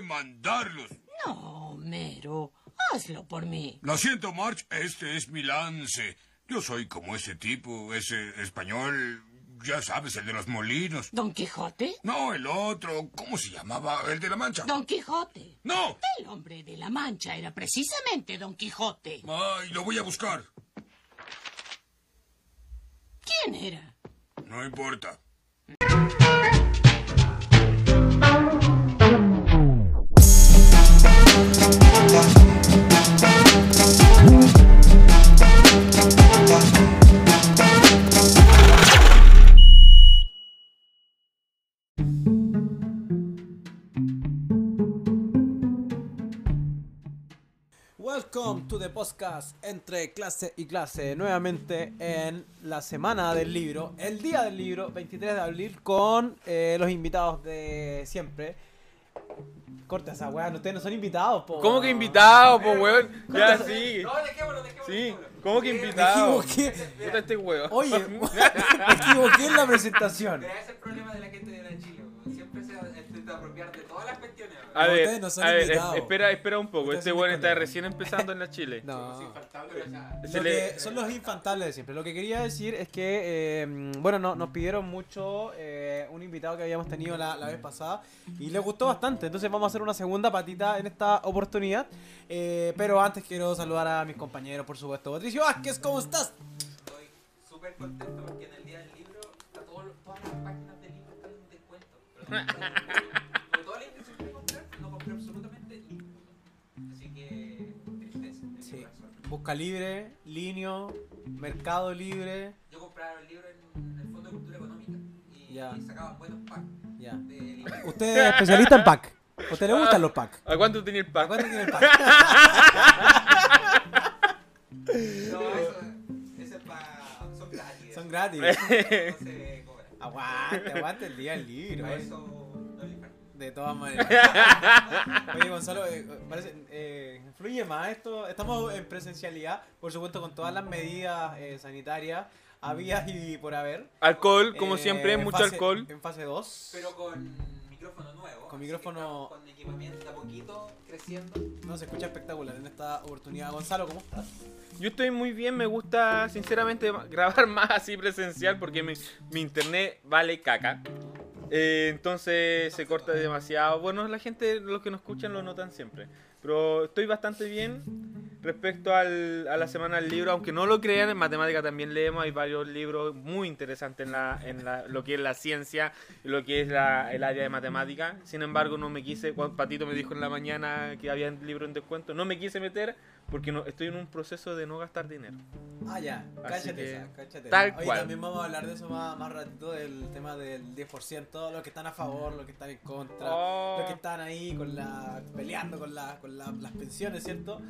mandarlos. No, Mero, hazlo por mí. Lo siento, March, este es mi lance. Yo soy como ese tipo, ese español, ya sabes, el de los molinos. ¿Don Quijote? No, el otro, ¿cómo se llamaba? El de la mancha. Don Quijote. No. El hombre de la mancha era precisamente Don Quijote. Ay, lo voy a buscar. ¿Quién era? No importa. Welcome to the podcast entre clase y clase, nuevamente en la semana del libro, el día del libro, 23 de abril, con eh, los invitados de siempre. Corta esa weá, ustedes no son invitados, po. ¿Cómo que invitado, po, weón? Ya sí. No, dejémoslo, dejémoslo. Sí. ¿cómo que Eh, Me equivoqué. Puta este weón. Oye, me equivoqué en la presentación. Pero ese es el problema de la A ver, ustedes no son a ver, invitados. es- espera, espera un poco. Este weón está recién empezando en la Chile. No. Lo que son los infantables de siempre. Lo que quería decir es que, eh, bueno, no, nos pidieron mucho eh, un invitado que habíamos tenido la, la vez pasada y les gustó bastante. Entonces vamos a hacer una segunda patita en esta oportunidad. Eh, pero antes quiero saludar a mis compañeros, por supuesto. Patricio Vázquez, ¿cómo estás? estoy súper contento porque en el día del libro está todo, todas las páginas del libro están en descuento. Pero Busca Libre, Linio, Mercado Libre. Yo compraba el libro en el Fondo de Cultura Económica y, Ya. y sacaban buenos packs libros. Usted es especialista en pack. ¿A usted le gustan los pack? ¿A cuánto tenía el ¿A pack? cuánto tiene el pack? No, eso, eso es para. Son gratis. Son gratis. No se cobra. Aguante, aguante el día del libro. Eh. eso. De todas maneras. Oye, Gonzalo, eh, parece, eh, influye más esto. Estamos en presencialidad, por supuesto, con todas las medidas eh, sanitarias habidas y por haber. Alcohol, como Eh, siempre, mucho fase- alcohol. En fase 2. Pero con micrófono nuevo. Con micrófono- Con equipamiento a poquito creciendo. No, se escucha espectacular en esta oportunidad. Gonzalo, ¿cómo estás? Yo estoy muy bien, me gusta sinceramente grabar más así presencial porque mi, mi internet vale caca. Eh, entonces se corta demasiado. Bueno, la gente, los que nos escuchan lo notan siempre. Pero estoy bastante bien respecto a la semana del libro, aunque no lo crean, en matemática también leemos, hay varios libros muy interesantes en, la, en lo que es la ciencia lo que es el área de matemática. Sin embargo, no me quise, cuando Patito me dijo en la mañana que había libros en descuento, no me quise meter porque no, estoy en un proceso de no gastar dinero. Ah, ya, cáchate que, esa, cáchate tal esa. Oye, cual. también vamos a hablar de eso más, más ratito, del tema del 10%, los que están a favor, los que están en contra, Oh. los que están ahí con la, peleando con, la, con la- las pensiones, ¿cierto?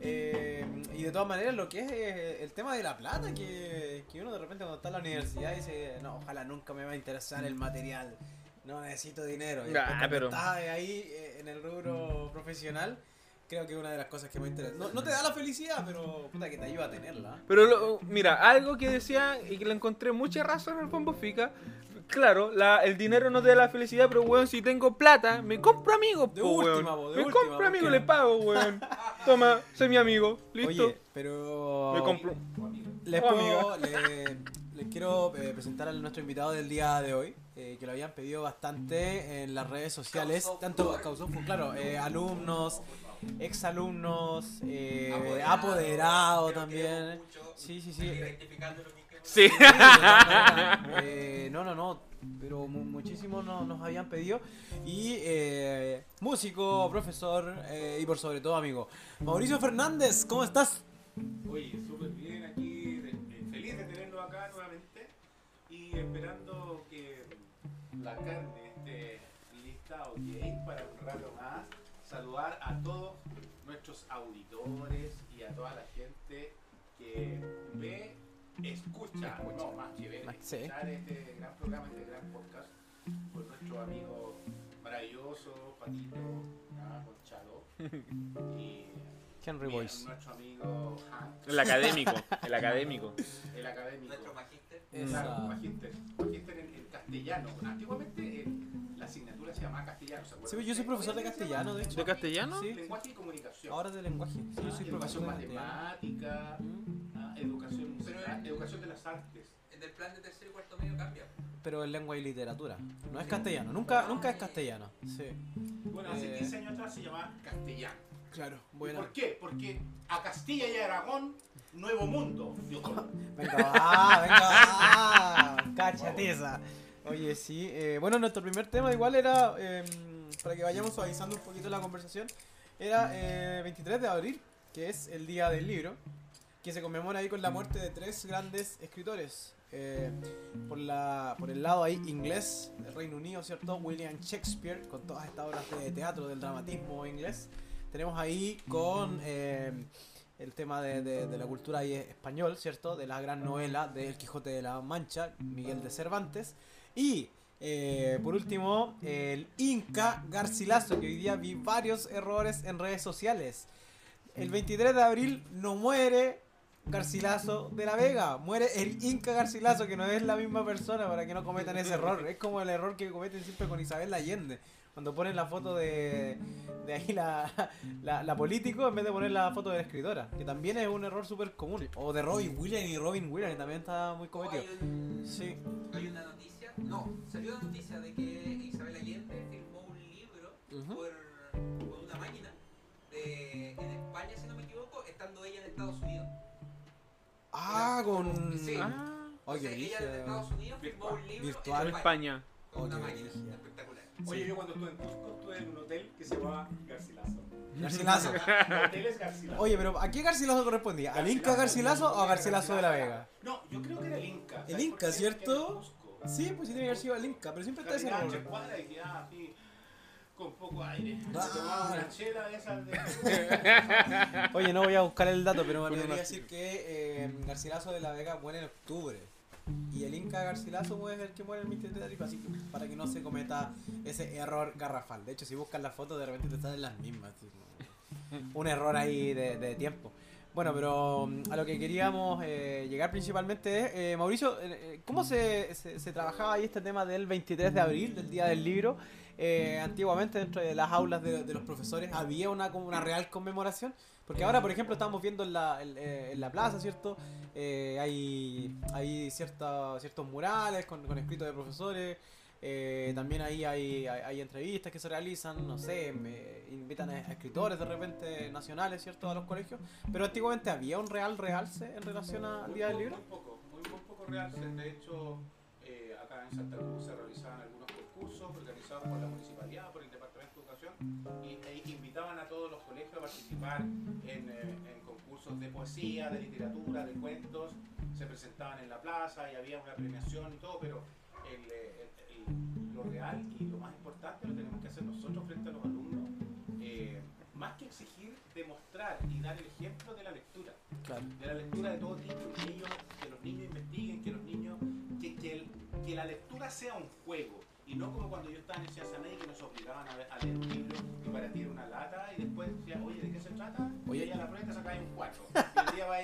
Eh, y de todas maneras, lo que es eh, el tema de la plata, que, que uno de repente cuando está en la universidad dice, no, ojalá nunca me va a interesar el material, no necesito dinero. Y Nah, pero- estás ahí eh, en el rubro profesional, creo que es una de las cosas que me interesa. No, no te da la felicidad, pero puta que te ayuda a tenerla. Pero lo- mira, algo que decía y que le encontré mucha razón al Pombo Fica. Claro, la- el dinero no te da la felicidad, pero weón, si tengo plata, me compro amigos, De po, última, weón. po, de me última, compro amigos, le pago, weón. Toma, soy mi amigo, listo. Oye, pero me compro. les, Oh, puedo- le- les quiero eh, presentar a nuestro invitado del día de hoy, eh, que lo habían pedido bastante en las redes sociales, tanto causó claro, eh, alumnos, exalumnos, eh, Apoderado, apoderado también. mucho- Sí, sí, sí. Identificando lo que Sí. Eh, no, no, no, pero mu- muchísimos no- nos habían pedido. Y eh, músico, profesor eh, y por sobre todo amigo. Mauricio Fernández, ¿cómo estás? Oye, súper bien aquí, eh, feliz de tenerlo acá nuevamente y esperando que la carne esté lista, ok, para un rato más. Saludar a todos nuestros auditores y a toda la gente que ve, escucha, no más que ver, Sí. escuchar este gran programa, este gran podcast con nuestro amigo maravilloso, Patito, ah, Conchalo y Henry Boyce. nuestro amigo Hank, El académico, el académico. el académico. Nuestro magíster. Claro, magíster, magíster en, en castellano. Antiguamente en la asignatura se llama castellano. ¿se acuerdan Sí, yo soy profesor de castellano, de hecho. ¿De castellano? Sí, Lenguaje y comunicación. ahora de lenguaje. Sí, yo soy Ah, profesor de matemática, Mm. ah, educación musical, Pero- educación de las artes. En el plan de tercero y cuarto medio cambia. Pero en lengua y literatura. No es castellano, nunca, nunca es castellano. Sí. Bueno, hace Eh. 15 años atrás se llamaba castellano. Claro, ¿Y bueno. ¿Por qué? Porque a Castilla y Aragón, nuevo mundo. Venga, va, venga, va. Cachatiza. Oye, sí. eh, bueno, nuestro primer tema igual era, eh, para que vayamos suavizando un poquito la conversación, era eh, 23 de abril, que es el día del libro, que se conmemora ahí con la muerte de tres grandes escritores. Eh, por, la, por el lado ahí inglés, del Reino Unido, ¿cierto? William Shakespeare, con todas estas obras de teatro del dramatismo inglés. Tenemos ahí con eh, el tema de, de- de la cultura ahí español, ¿cierto? De la gran novela de El Quijote de la Mancha, Miguel de Cervantes. Y eh, por último, el Inca Garcilaso, que hoy día vi varios errores en redes sociales. El 23 de abril no muere Garcilaso de la Vega, muere el Inca Garcilaso, que no es la misma persona para que no cometan ese error. Es como el error que cometen siempre con Isabel Allende. Cuando ponen la foto de, de ahí la, la, la político en vez de poner la foto de la escritora, que también es un error súper común. O de Robin Williams y Robin Williams, que también está muy cometido. Sí. hay una noticia, no, salió una noticia de que Isabel Allende firmó un libro Ujú. por, por una máquina de, en España, si no me equivoco, estando ella en Estados Unidos. Ah, con... Sí. Ah, ella desde Estados Unidos firmó un libro Virtual. en España. con una máquina espectacular. Oye, yo cuando estuve en Cusco estuve en un hotel que se llamaba Garcilaso. Garcilaso. Hoteles Garcilaso. Oye, pero ¿a qué Garcilaso correspondía? ¿Al Inca Garcilaso o a Garcilaso de la Vega? No, yo creo que era el Inca. El ¿sabes Inca? ¿cierto? Sí, pues sí tiene que haber sido el Inca, pero siempre está ese y quedaba así con poco aire. Ah. Se tomaba una chela de esas de... Oye, no voy a buscar el dato, pero me Bueno, atrevería a no. decir que eh, Garcilaso de la Vega muere en octubre. Y el Inca Garcilaso muere el que muere el 23 de así que para que no se cometa ese error garrafal. De hecho, si buscas las fotos, de repente te salen las mismas. así Un error ahí de, de tiempo. Bueno, pero mm, a lo que queríamos eh, llegar principalmente es, eh, Mauricio, eh, eh, ¿cómo se, se- se trabajaba ahí este tema del 23 de abril, del Día del Libro? Eh, antiguamente dentro de las aulas de, los profesores había una, como una real conmemoración. Porque ahora, por ejemplo, estamos viendo en la, en, eh, la plaza, ¿cierto? Eh, hay hay cierta, ciertos murales con, con escritos de profesores. Eh, también ahí hay, hay, hay entrevistas que se realizan, no sé, me invitan a, escritores de repente nacionales, ¿cierto? A los colegios. Pero antiguamente había un real realce en relación al Día del Muy Libro. poco, muy, muy poco real. De hecho, eh, acá en Santa Cruz se realizaban algunos concursos organizados por la municipalidad, por el Departamento de Educación, y e invitaban a todos los colegios a participar en, eh, en concursos de poesía, de literatura, de cuentos. Se presentaban en la plaza y había una premiación y todo, pero el, eh, el- lo real y lo más importante lo tenemos que hacer nosotros frente a los alumnos. eh, más que exigir, demostrar y dar el ejemplo de la lectura Claro. de la lectura de todo tipo, que, ellos, que los niños investiguen, que los niños, que, que, el- que la lectura sea un juego y no como cuando yo estaba en ciencia media que nos obligaban a, leer un libro y para ti era una lata y después decía, oye, ¿de qué se trata? Oye. Y ahí a la prueba te sacáis un 4. Y el día va,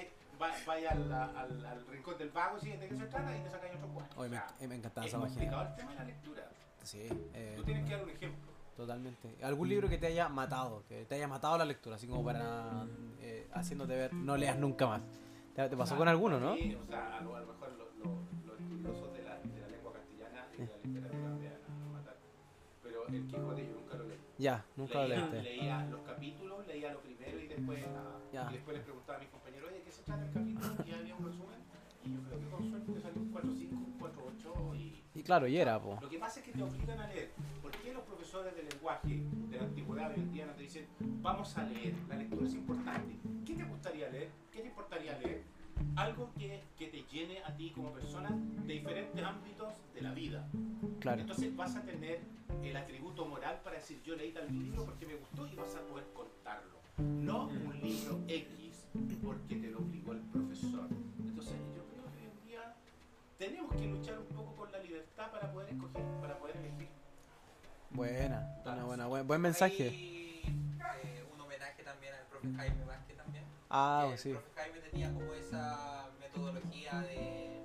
vaya al, al, al rincón del vago y ¿de qué se trata? Y te sacáis otro 4. Oye, me, me encantaba es esa página. complicado el tema de la lectura. Sí, eh, Tú tienes que dar un ejemplo. Totalmente. ¿Algún libro que te haya matado? Que te haya matado la lectura, así como para eh, haciéndote ver, no leas nunca más. ¿Te, te pasó O sea, con alguno, no? sí, o sea, a lo, a lo mejor lo- lo- los estudiosos de la, de la lengua castellana y de la literatura me van a matar. Pero el Quijote yo nunca lo leí. Ya, nunca lo leía, leíste. leía los capítulos, leía lo primero y después, ah, Ya. y después les preguntaba a mis compañeros, oye, ¿qué se trata el capítulo? Y había un resumen. Y yo creo que con suerte te salió un 4.5, un 4.8 y... Y claro, y era, po. Lo que pasa es que te obligan a leer. ¿Por qué los profesores de lenguaje de la antigüedad hoy en día no te dicen, vamos a leer, la lectura es importante? ¿Qué te gustaría leer? ¿Qué te importaría leer? Algo que, que te llene a ti como persona de diferentes ámbitos de la vida. Claro. Entonces vas a tener el atributo moral para decir yo leí tal libro porque me gustó y vas a poder contarlo. No un libro X porque te lo obligó el profesor. Entonces yo creo que hoy en día tenemos que luchar un poco por la libertad para poder escoger, para poder elegir. Buena, buena, buena, buen, buen mensaje. Hay eh, un homenaje también al profe Jaime Vázquez también. Ah, sí. El profe Jaime tenía como esa metodología de,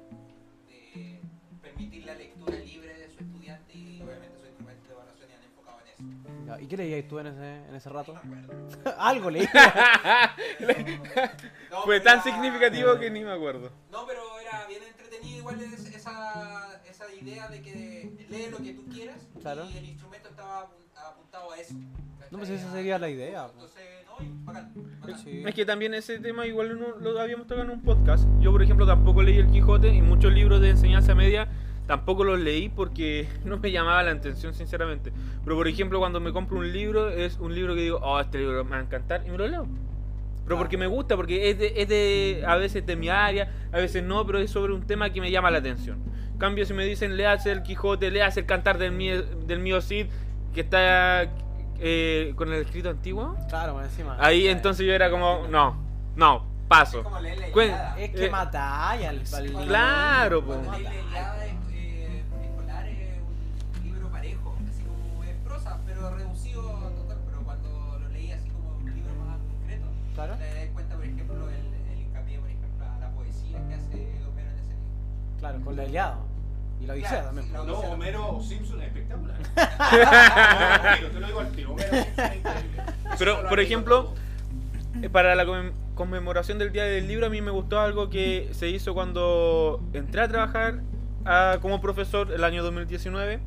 de permitir la lectura libre de su estudiante y obviamente Ya, ¿Y qué leías tú en ese, en ese rato? Algo leí. No, Fue tan era- significativo que ni me acuerdo. No, pero era bien entretenido igual es- esa, esa idea de que lee lo que tú quieras Claro. y el instrumento estaba apun- apuntado a eso. No, pues esa sería la idea. Entonces, no, y bacán, bacán. Sí. Es que también ese tema igual no, lo habíamos tocado en un podcast. Yo, por ejemplo, tampoco leí El Quijote y muchos libros de enseñanza media tampoco los leí porque no me llamaba la atención, sinceramente. Pero, por ejemplo, cuando me compro un libro, es un libro que digo, oh, este libro me va a encantar y me lo leo. Pero porque me gusta, porque es de, es de a veces de mi área, a veces no, pero es sobre un tema que me llama la atención. En cambio, si me dicen, léase El Quijote, léase el cantar del mío, del mío Cid, que está eh, con el escrito antiguo, Claro, encima. Ahí entonces yo era como, no, no, paso. Es como leer la. Es que Eh, matáis al, al- Cuando- Claro, po. Claro. te das cuenta, por ejemplo, el, el hincapié, por ejemplo, a la poesía que hace Homero en ese libro. Claro, con la Iliada. Y la Odisea Claro, también. sí, la No. Homero Simpson es espectacular. no, Homero, te lo digo al tiro. Homero Simpson es increíble. Pero, por ejemplo, Eh, Para la conmem- conmemoración del Día del Libro a mí me gustó algo que se hizo cuando entré a trabajar ah, como profesor el año 2019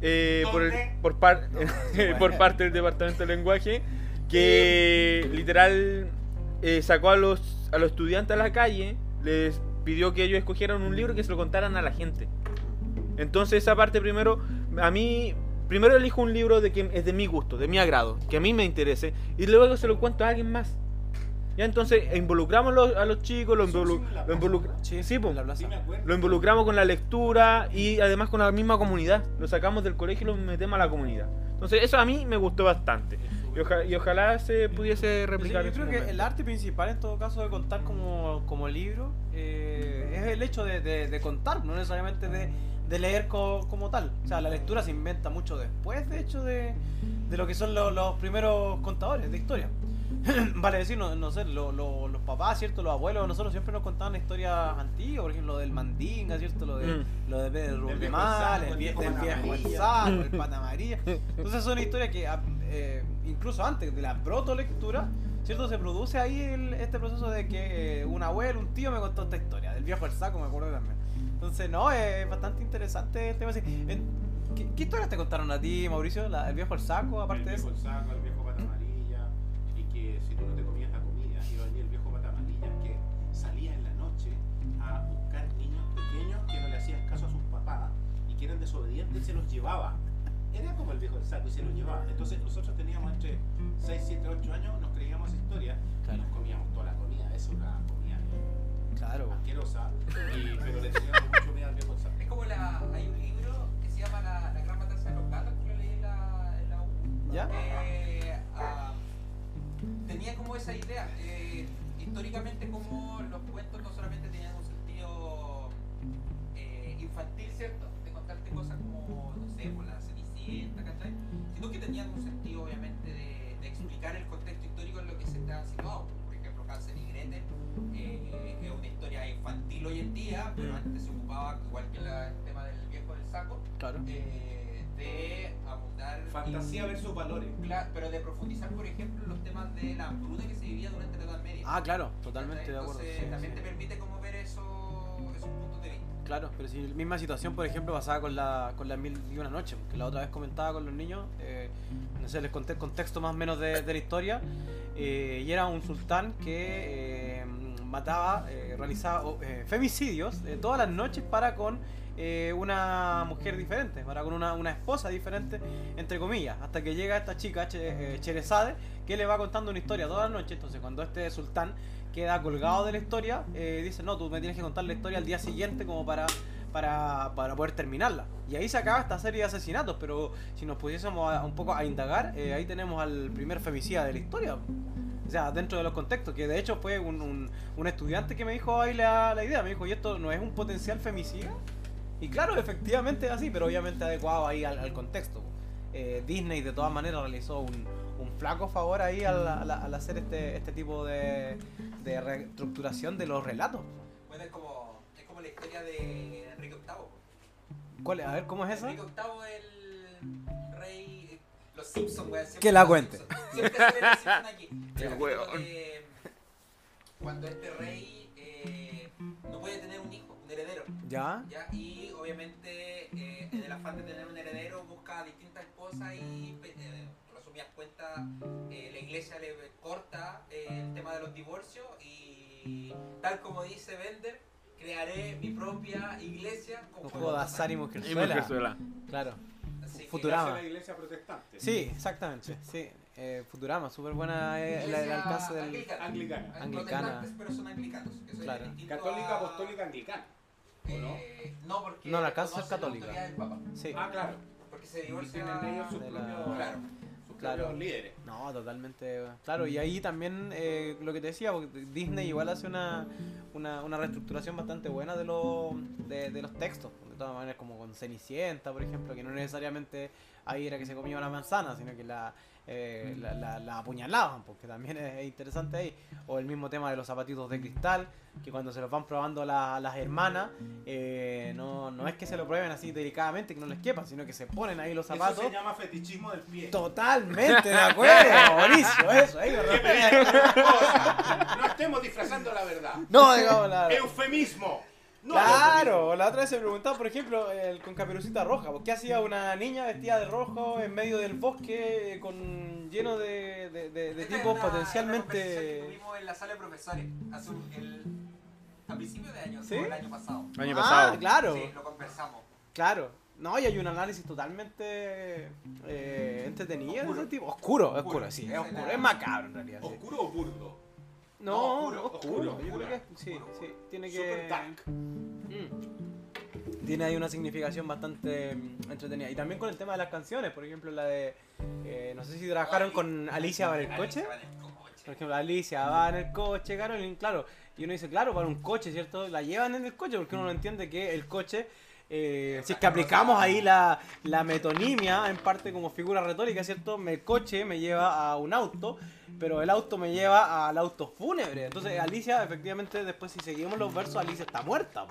eh, por, el- por, par- por parte del Departamento de Lenguaje que literal eh, sacó a los, a los estudiantes a la calle, les pidió que ellos escogieran un libro y que se lo contaran a la gente. Entonces esa parte primero, a mí, primero elijo un libro de que es de mi gusto, de mi agrado, que a mí me interese, y luego se lo cuento a alguien más. Ya entonces involucramos los- a los chicos, lo, lo involucramos con la lectura y además con la misma comunidad. Lo sacamos del colegio y lo metemos a la comunidad. Entonces eso a mí me gustó bastante. Y, oja- y ojalá se pudiese Sí, replicar yo creo que momento. el arte principal en todo caso de contar como, como libro eh, es el hecho de, de- de contar, no necesariamente de, de leer co- como tal. O sea, la lectura se inventa mucho después, de hecho, de, de lo que son lo- los primeros contadores de historia. vale decir, no, no sé, lo- lo- los papás, ¿cierto? Los abuelos, nosotros siempre nos contaban historias antiguas, por ejemplo, lo del mandinga, ¿cierto? Lo de, Mm. lo de Pedro viejo el el vie- viejo viejo el el pata amarilla. Entonces son historias que ah, eh, incluso antes de la protolectura, ¿cierto? Se produce ahí el- este proceso de que eh, un abuelo, un tío me contó esta historia, del viejo el saco, me acuerdo también. Entonces, no, es bastante interesante el tema así. ¿Qué, qué historias te contaron a ti, Mauricio? La- ¿El viejo el saco, aparte de el eso? viejo saco, el viejo que eran desobedientes y se los llevaba. Era como el viejo del saco y se los llevaba. Entonces nosotros teníamos entre 6, 7, 8 años, nos creíamos esa historia Claro. y nos comíamos toda la comida. Eso era comida Claro. asquerosa, y- pero le teníamos mucho miedo al viejo del saco. Es como la, hay un libro que se llama La, la Gran Matanza de los Gatos, que lo leí en la, en la U. ¿Ya? que, ah, tenía como esa idea. eh, históricamente, como los cuentos no solamente tenían un sentido eh, infantil, ¿cierto? De contarte cosas como, no sé, por la Cenicienta, ¿cachai? Sino que tenían un sentido, obviamente, de, de explicar el contexto histórico en lo que se está situado. Por ejemplo, Hansel y Gretel eh, es una historia infantil hoy en día, pero antes se ocupaba, igual que la- el tema del viejo del saco, Claro. eh, de abundar. Fantasía y- versus valores. Claro, pero de profundizar, por ejemplo, en los temas de la hambruna que se vivía durante la Edad Media. Ah, claro, totalmente de Entonces, acuerdo. sí, también sí. te permite como Claro, pero si misma situación, por ejemplo, pasaba con la, con la Mil y una noche, que la otra vez comentaba con los niños, eh, no sé, les conté el contexto más o menos de, la historia, eh, y era un sultán que eh, mataba, eh, realizaba femicidios todas las noches para con una mujer diferente, para con una, una esposa diferente, entre comillas, hasta que llega esta chica, Che- Cherezade, que le va contando una historia todas las noches, entonces cuando este sultán queda colgado de la historia, eh, dice, no, tú me tienes que contar la historia al día siguiente como para, para, para poder terminarla. Y ahí se acaba esta serie de asesinatos, pero si nos pusiésemos a- un poco a indagar, eh, ahí tenemos al primer femicida de la historia. O sea, dentro de los contextos, que de hecho fue un, un, estudiante que me dijo ahí la, la idea, me dijo, ¿y esto no es un potencial femicida? Y claro, efectivamente es así, pero obviamente adecuado ahí al, contexto. Eh, Disney de todas maneras realizó un, un flaco favor ahí al, al- al hacer este, este tipo de, de reestructuración de los relatos. Bueno, es como, es como la historia de Enrique VIII. ¿Cuál, a ver, ¿cómo es esa? Enrique VIII, el rey, Los Simpsons, weón. Que la cuente. Simpsons. Siempre salen los Simpsons aquí. Qué weón. de Cuando este rey eh, no puede tener un hijo, un heredero. ¿Ya? ¿ya? Y obviamente eh, en el afán de tener un heredero busca distintas esposas y eh, resumidas cuentas eh, la iglesia le corta eh, el tema de los divorcios y tal como dice Bender crearé mi propia iglesia con Un fuego juego de azar y Y Mujerzuela. Claro. Así Futurama. La iglesia protestante. Sí, exactamente. Sí. Eh, Futurama, súper buena eh, el, el alcance del. anglicana. Anglicana. Anglicana. pero son anglicanos. eso Claro. Católica, a- apostólica, anglicana. eh, no, porque No, la casa es la católica. autoridad del Papa, Sí. Ah, claro. porque se Y divorcia tienen ellos la- propios, Claro. Claro. propios líderes. No, totalmente. Claro, y ahí también eh, lo que te decía, porque Disney igual hace una, una, una reestructuración bastante buena de, los de, de los textos. De todas maneras, como con Cenicienta, por ejemplo, que no necesariamente ahí era que se comía una manzana, sino que la, eh, la, la- la apuñalaban, porque también es, es interesante ahí. O el mismo tema de los zapatitos de cristal, que cuando se los van probando la- las hermanas, eh, no, no es que se lo prueben así delicadamente, que no les quepan, sino que se ponen ahí los zapatos. Eso se llama fetichismo del pie. Totalmente de acuerdo, Mauricio, eso, ahí me ¿Qué respeto. me dices otra cosa? No estemos disfrazando la verdad. No, digamos la Eufemismo. No Claro, la otra vez se preguntaba, por ejemplo, el, con Caperucita Roja, ¿por qué hacía una niña vestida de rojo en medio del bosque eh, con lleno de, de, de- de Esta es tipos una- una que potencialmente... tuvimos en la sala de profesores hace un- el, a principios de año, ¿Sí? o el año pasado. Año Ah, pasado. claro, Sí, lo conversamos. claro. No, y hay un análisis totalmente eh, entretenido de Oscuro. ese tipo. Oscuro, oscuro, Oscuro, sí, es oscuro, es macabro en realidad. sí. ¿Oscuro o burdo? No, oscuro, oscuro, oscuro, yo oscuro. creo que sí, Oscuro. sí, tiene que... Super dark. Mm. Tiene ahí una significación bastante mm, entretenida. Y también con el tema de las canciones, por ejemplo, la de. eh, no sé si trabajaron con Alicia va en el coche. Alicia va en el coche. Por ejemplo, Alicia va en el coche, Carolyn, claro. Y uno dice, claro, para un coche, ¿cierto? La llevan en el coche porque uno no entiende que el coche. Eh, si es que aplicamos ahí la, la metonimia en parte como figura retórica, ¿cierto? Me- El coche me lleva a un auto, pero el auto me lleva al auto fúnebre. Entonces, Alicia, efectivamente, después si seguimos los versos, Alicia está muerta.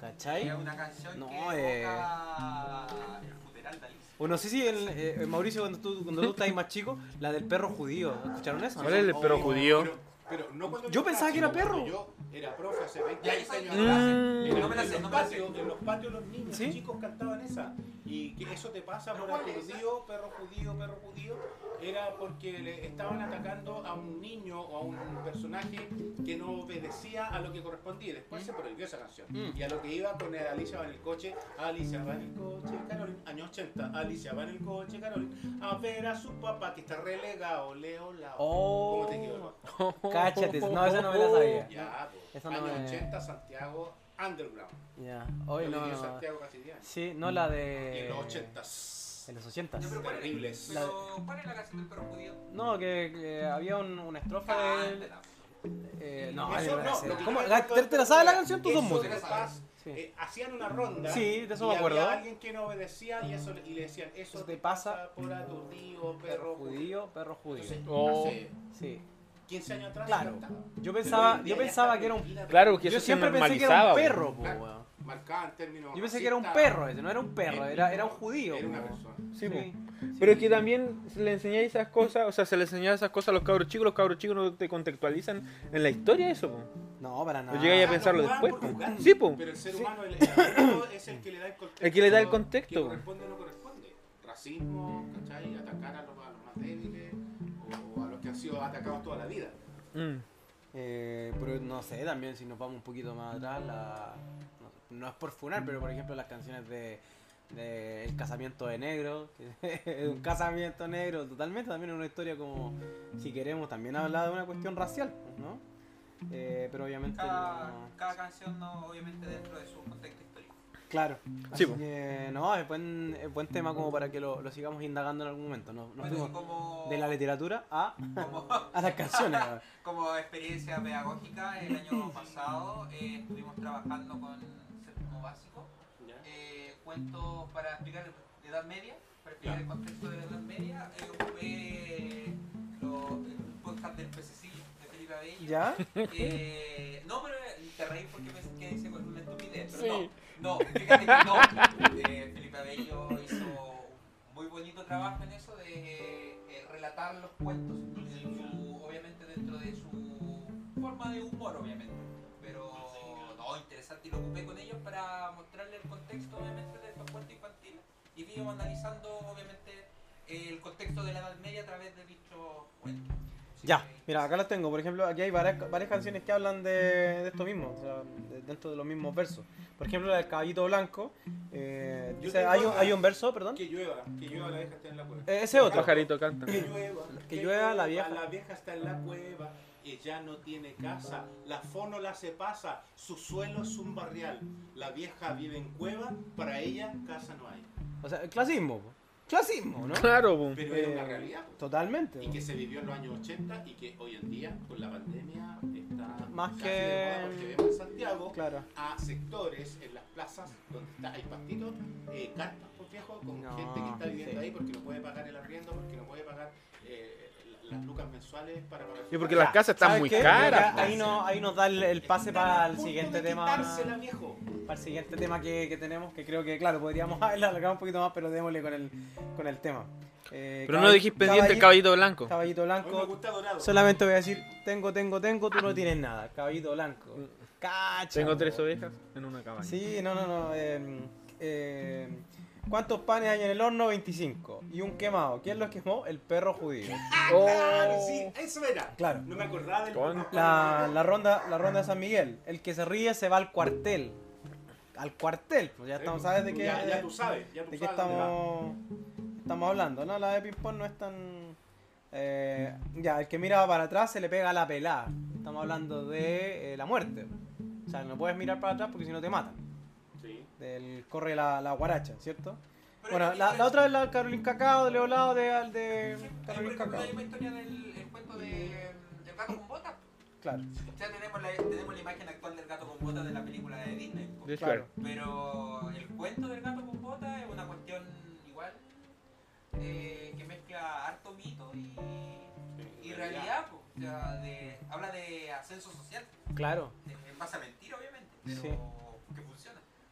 ¿Cachai? Es una canción No, que eh. el funeral de Alicia. O no sé si el, eh, Mauricio, cuando tú, cuando tú estabas más chico, la del perro judío, ¿escucharon eso? ¿Cuál es el perro judío? Pero, no cuando Yo pensaba que era perro. Yo era profe hace 20 Ya, años. yo atrás. no me la sé. En, No me la en sé, los patios, en los patios los niños ¿Sí? chicos cantaban esa. Y que eso te pasa ¿Pero por es aturdido, perro judío, perro judío. Era porque le estaban atacando a un niño o a un personaje que no obedecía a lo que correspondía. Después se prohibió esa canción. Mm. Y a lo que iba con el Alicia va en el coche, Alicia va en el coche, Carolyn, años 80, Alicia va en el coche, Carolyn, a ver a su papá que está relegado, Leo Lao. Oh, ¿Cómo te quedó? cáchate, no, esa no me la sabía. Ya, pues. Esa no años me- 80, Santiago, Underground. Ya, hoy Yo no. Santiago casi 10 años. Sí, no la Y de. en los 80. En los 80. Ya, pero ¿cuál es- Terribles. pero ¿cuál es la canción del perro judío? No, que, que había un- una estrofa de. Cántela. Eh, no, Eso no, no, lo que ¿Cómo? ¿La- recuerdo ¿Te, te la sabes la canción? Tú sos músico. Sí. eh, hacían una ronda. Sí, de eso y me acuerdo. Había alguien que no obedecía y, eso, y le decían, eso Eso te te pasa pasa por aturdido, Perro perro judío, perro judío. Entonces, Oh. Sí. 15 años atrás Claro. se. Yo pensaba, yo pensaba que era un. Claro que Yo eso se siempre pensé que era un perro, po, weón. marcada en Yo pensé que era un perro ese, no era un perro, era, era un judío. Era una persona. Sí, po. Sí. Pero es que también se le enseñáis esas cosas, o sea, se le enseñaba esas cosas a los cabros chicos, los cabros chicos no te contextualizan en la historia eso, po. No, para nada. Lo llegáis a Ah, pensarlo no jugaban después, po. jugar. Sí, po. Pero el ser Sí. humano el, el es el que le da el contexto. El que le da el Que contexto. corresponde o no corresponde. Racismo, ¿cachai? Atacar a los, a los más débiles sido atacados toda la vida. Mm. Eh, pero no sé, también si nos vamos un poquito más atrás, la, no, no es por funar, pero por ejemplo las canciones de, de El casamiento de negro, que es un casamiento negro, totalmente también es una historia como, si queremos, también habla de una cuestión racial, ¿no? Eh, pero obviamente Cada, no- cada canción, no, obviamente, dentro de su contexto. Claro. Así que, no, es buen, es buen tema como para que lo, lo sigamos indagando en algún momento. Nos, nos Bueno, y fuimos como, de la literatura a, como, a las canciones. como experiencia pedagógica, el año pasado eh, estuvimos trabajando con séptimo básico, eh, cuentos para explicar la Edad Media, para explicar el contexto de la Edad Media. Eh, ocupé lo- el podcast del pececillo de Felipe Abello. ¿Ya? Eh, no, pero te reí porque pensé que hice una estupidez, pero Sí. no, no, fíjate que no. Eh, Felipe Abello hizo un muy bonito trabajo en eso de eh, relatar los cuentos, en su- obviamente dentro de su forma de humor, obviamente. Pero no, interesante y lo ocupé con ellos para mostrarle el contexto, obviamente, de estos cuentos infantiles y íbamos analizando, obviamente, el contexto de la Edad Media a través de dichos cuentos. Ya, mira, acá las tengo. Por ejemplo, aquí hay varias, varias canciones que hablan de, de esto mismo, o sea, de- dentro de los mismos versos. Por ejemplo, la del caballito blanco. eh, dice, hay, un, hay un verso, perdón. Que llueva, que llueva, la vieja está en la cueva. Eh, ese otro. Pajarito canta. Que llueva, Que llueva, la vieja. La vieja está en la cueva, ella no tiene casa, la fónola se pasa, su suelo es un barrial. La vieja vive en cueva, para ella casa no hay. O sea, el clasismo. Clasismo, ¿no? Claro, po. Pero Eh, es una realidad. po. Totalmente. Y que se vivió en los años 80 y que hoy en día, con la pandemia, está Más casi que- de moda porque vemos en Santiago Claro. a sectores en las plazas donde está, hay pastitos, eh, carpas, por viejo, con No, gente que está viviendo sí. ahí porque no puede pagar el arriendo, porque no puede pagar eh, las lucas mensuales para pagar Y porque las casas están ¿Sabes muy qué? caras. Ahí, no, ahí nos da el, el pase Están para el siguiente tema. viejo. Para el siguiente tema que, que tenemos, que creo que, claro, podríamos alargar un poquito más, pero démosle con el, con el tema. Eh, Pero no dijiste pendiente el caballito blanco. Caballito me blanco. gusta dorado. Solamente voy a decir, tengo, tengo, tengo, tú no tienes nada. Caballito blanco. Cacha. Tengo tres ovejas en una cabaña. Sí, no, no, no. eh, eh, ¿Cuántos panes hay en el horno? 25. Y un quemado. ¿Quién los quemó? El perro judío. Oh. Claro, sí, eso era. Claro. No me acordaba del Con- La, la ronda, la ronda de San Miguel. El que se ríe se va al cuartel. Al cuartel. Pues ya estamos, ¿sabes de qué, Ya, ya tú sabes, ya tú de qué sabes estamos, estamos hablando? No, la de ping-pong no es tan... eh, ya, el que mira para atrás se le pega a la pelada. Estamos hablando de eh, la muerte. O sea, no puedes mirar para atrás porque si no te matan. Sí. Del corre la, la guaracha, ¿cierto? Pero Bueno, la, la otra es la Carolina Cacao, de Leolado, de, de Sí, ejemplo, Cacao. la misma historia del el cuento de El gato con botas. Claro, sea, tenemos la, tenemos la imagen actual del gato con botas de la película de Disney. Sí, claro. Pero el cuento del gato con botas es una cuestión igual eh, que mezcla harto mito y, y realidad. po. O sea, de, habla de ascenso social. Claro. eh, En base a mentira, obviamente. Pero Sí.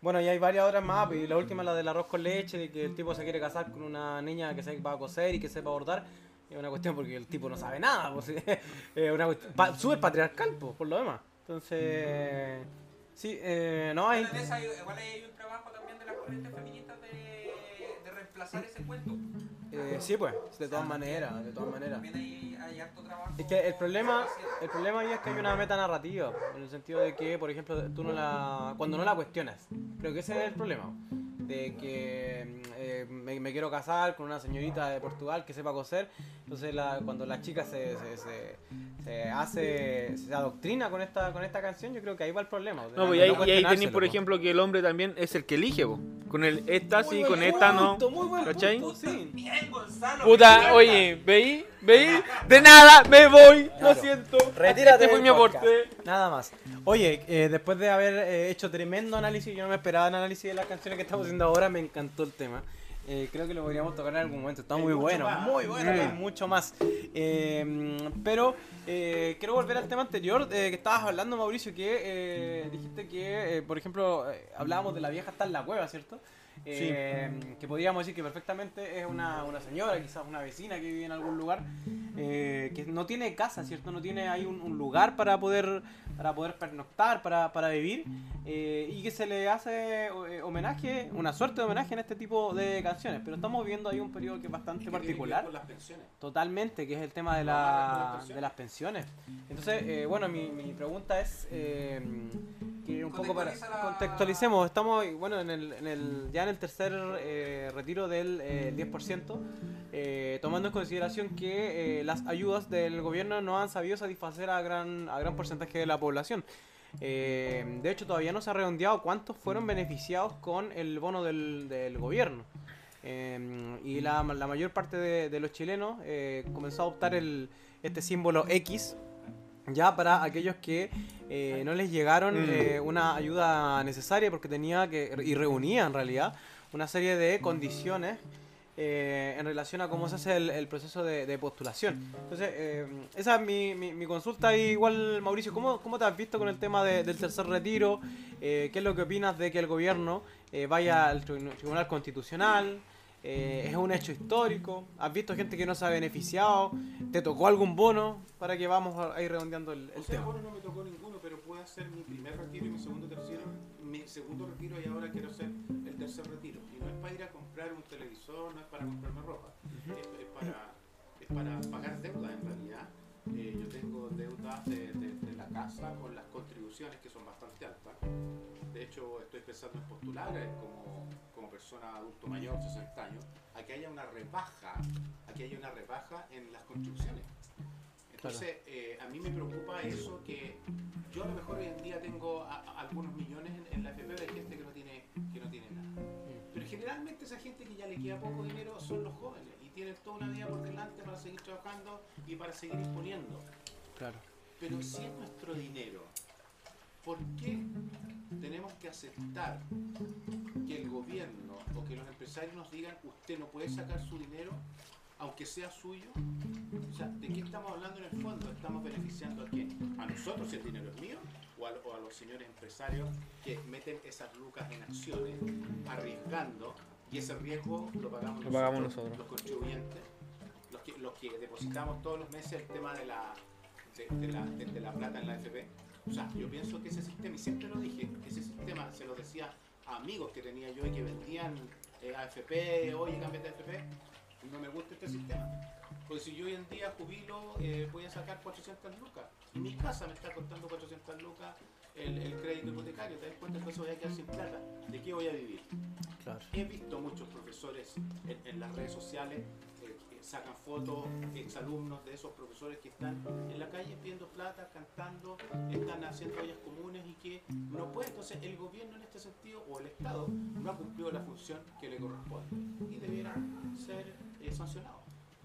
Bueno, y hay varias otras más, pues, y la última es la del arroz con leche, de que el tipo se quiere casar con una niña que sepa coser y que sepa bordar. Es una cuestión porque el tipo no sabe nada, pues, es una cuestión pa- súper patriarcal, pues, por lo demás. Entonces, sí, eh, no hay... Igual hay un trabajo también de las corrientes feministas de, de reemplazar ese cuento. Eh, sí, pues, de todas maneras, de todas maneras. Es que el problema, el problema ahí es que hay una meta narrativa, en el sentido de que, por ejemplo, tú no la, cuando no la cuestionas, creo que ese es el problema, de que eh, me, me quiero casar con una señorita de Portugal que sepa coser, entonces la, cuando la chica se, se, se, se hace, se adoctrina con esta, con esta canción, yo creo que ahí va el problema. No, pues, y no ahí, y ahí tenéis, por po. ejemplo, que el hombre también es el que elige, po. Con el esta Muy sí, con esta no. muy buen ¿Cachai? punto, sí. Bien, Gonzalo. me Puta, oye, ¿veí? ¿Veí? De nada, me voy, lo siento. Retírate Este fue mi aporte. Nada más. Oye, eh, después de haber eh, hecho tremendo análisis, yo no me esperaba el análisis de las canciones que estamos haciendo ahora, me encantó el tema. Eh, creo que lo podríamos tocar en algún momento. Está muy bueno, más. muy bueno, hay mucho más. Eh, pero eh, quiero volver al tema anterior eh, que estabas hablando, Mauricio, que eh, dijiste que, por ejemplo, hablábamos de la vieja está en la cueva, ¿cierto? Eh, Que podríamos decir que perfectamente es una, una señora, quizás una vecina que vive en algún lugar, que no tiene casa, ¿cierto? No tiene ahí un, un lugar para poder para poder pernoctar, para, para vivir, eh, y que se le hace eh, homenaje, una suerte de homenaje en este tipo de canciones. Pero estamos viendo ahí un periodo que es bastante ¿Y qué tiene que ver particular. con las pensiones? Totalmente, que es el tema de, ¿Vamos a hablar la, de las pensiones? Entonces, eh, bueno, mi, mi pregunta es eh, que un poco para la- contextualicemos. Estamos, bueno, en el, en el, ya en el tercer eh, retiro del eh, 10%, eh, tomando en consideración que las ayudas del gobierno no han sabido satisfacer a gran, a gran porcentaje de la población. Eh, de hecho, todavía no se ha redondeado cuántos fueron beneficiados con el bono del, del gobierno. Eh, y la, la mayor parte de, de los chilenos eh, comenzó a adoptar el, este símbolo X ya para aquellos que eh, no les llegaron Mm. una ayuda necesaria porque tenía que y reunía en realidad una serie de condiciones eh, en relación a cómo se hace el, el proceso de, de postulación. Entonces, eh, esa es mi, mi- mi consulta. Igual, Mauricio, ¿cómo, cómo te has visto con el tema de- del tercer retiro? Eh, ¿Qué es lo que opinas de que el gobierno eh, vaya al tri- Tribunal Constitucional? eh, es un hecho histórico. ¿Has visto gente que no se ha beneficiado? ¿Te tocó algún bono para que vamos a ir redondeando el, el O sea, tema? bueno, no me tocó ninguno, pero puedo hacer mi primer retiro y mi segundo tercero, mi segundo retiro y ahora quiero hacer el tercer retiro. Y no es para ir a comprar un televisor, no es para comprarme ropa, es, es para, es para pagar deuda en realidad. Eh, yo tengo deudas de, de- de la casa con las contribuciones que son bastante altas. De hecho, estoy pensando en postular eh, como, como persona adulto mayor, 60 años, a que haya una rebaja, a que haya una rebaja en las contribuciones. Entonces, eh, a mí me preocupa eso que yo a lo mejor hoy en día tengo a- a- algunos millones en, en la FP, pero hay gente que no tiene, que no tiene nada. Pero generalmente esa gente que ya le queda poco dinero son los jóvenes y tienen toda una vida por delante para seguir trabajando y para seguir imponiendo. Claro. Pero si es nuestro dinero, ¿por qué tenemos que aceptar que el gobierno o que los empresarios nos digan usted no puede sacar su dinero aunque sea suyo? O sea, ¿de qué estamos hablando en el fondo? ¿Estamos beneficiando a quién? ¿A nosotros si el dinero es mío? ¿O a, o a los señores empresarios que meten esas lucas en acciones, arriesgando, y ese riesgo lo pagamos, Lo pagamos nosotros. los contribuyentes, los que, los que depositamos todos los meses el tema de la, de, de la, de- de la plata en la FP? O sea, yo pienso que ese sistema, y siempre lo dije, ese sistema se lo decía a amigos que tenía yo y que vendían eh, AFP, oye, cámbiate de AFP, no me gusta este sistema. Porque si yo hoy en día jubilo, eh, voy a sacar 400 lucas. Y mi casa me está costando 400 lucas el, el crédito hipotecario. ¿Te das cuenta? Entonces voy a quedar sin plata. ¿De qué voy a vivir? Claro. He visto muchos profesores en, en las redes sociales sacan fotos, exalumnos de esos profesores que están en la calle pidiendo plata, cantando, están haciendo ollas comunes y que no puede. Entonces el gobierno en este sentido, o el Estado, no ha cumplido la función que le corresponde y debiera ser eh, sancionado.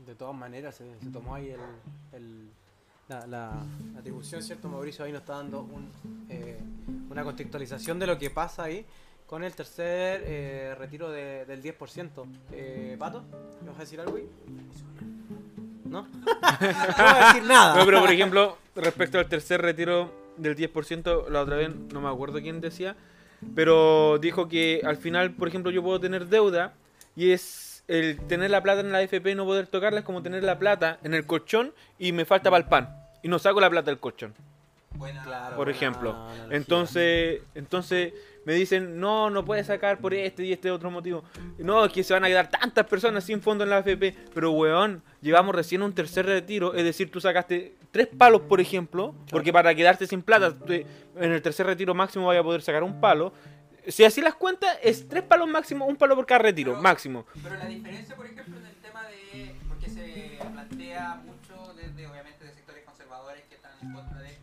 De todas maneras, se, tomó ahí el, el- la, la- la atribución, ¿cierto? Mauricio ahí nos está dando un, eh, una contextualización de lo que pasa ahí con el tercer eh, retiro de- del 10%. Eh, ¿Pato? ¿Me vas a decir algo ahí? ¿No? no voy a decir nada. No, pero por ejemplo, respecto al tercer retiro del 10%, la otra vez no me acuerdo quién decía, pero dijo que al final, por ejemplo, yo puedo tener deuda y es el tener la plata en la AFP y no poder tocarla es como tener la plata en el colchón y me falta para el pan y no saco la plata del colchón, Buena. Por buena ejemplo. analogía. Entonces, entonces me dicen, no, no puedes sacar por este y este otro motivo. No, es que se van a quedar tantas personas sin fondo en la AFP. Pero, weón, llevamos recién un tercer retiro. Es decir, tú sacaste tres palos, por ejemplo. Porque para quedarte sin plata, en el tercer retiro máximo vaya a poder sacar un palo. Si así las cuentas, es tres palos máximo, un palo por cada retiro, Pero- máximo. Pero la diferencia, por ejemplo, en el tema de. Porque se plantea mucho desde, obviamente, de sectores conservadores que están en contra de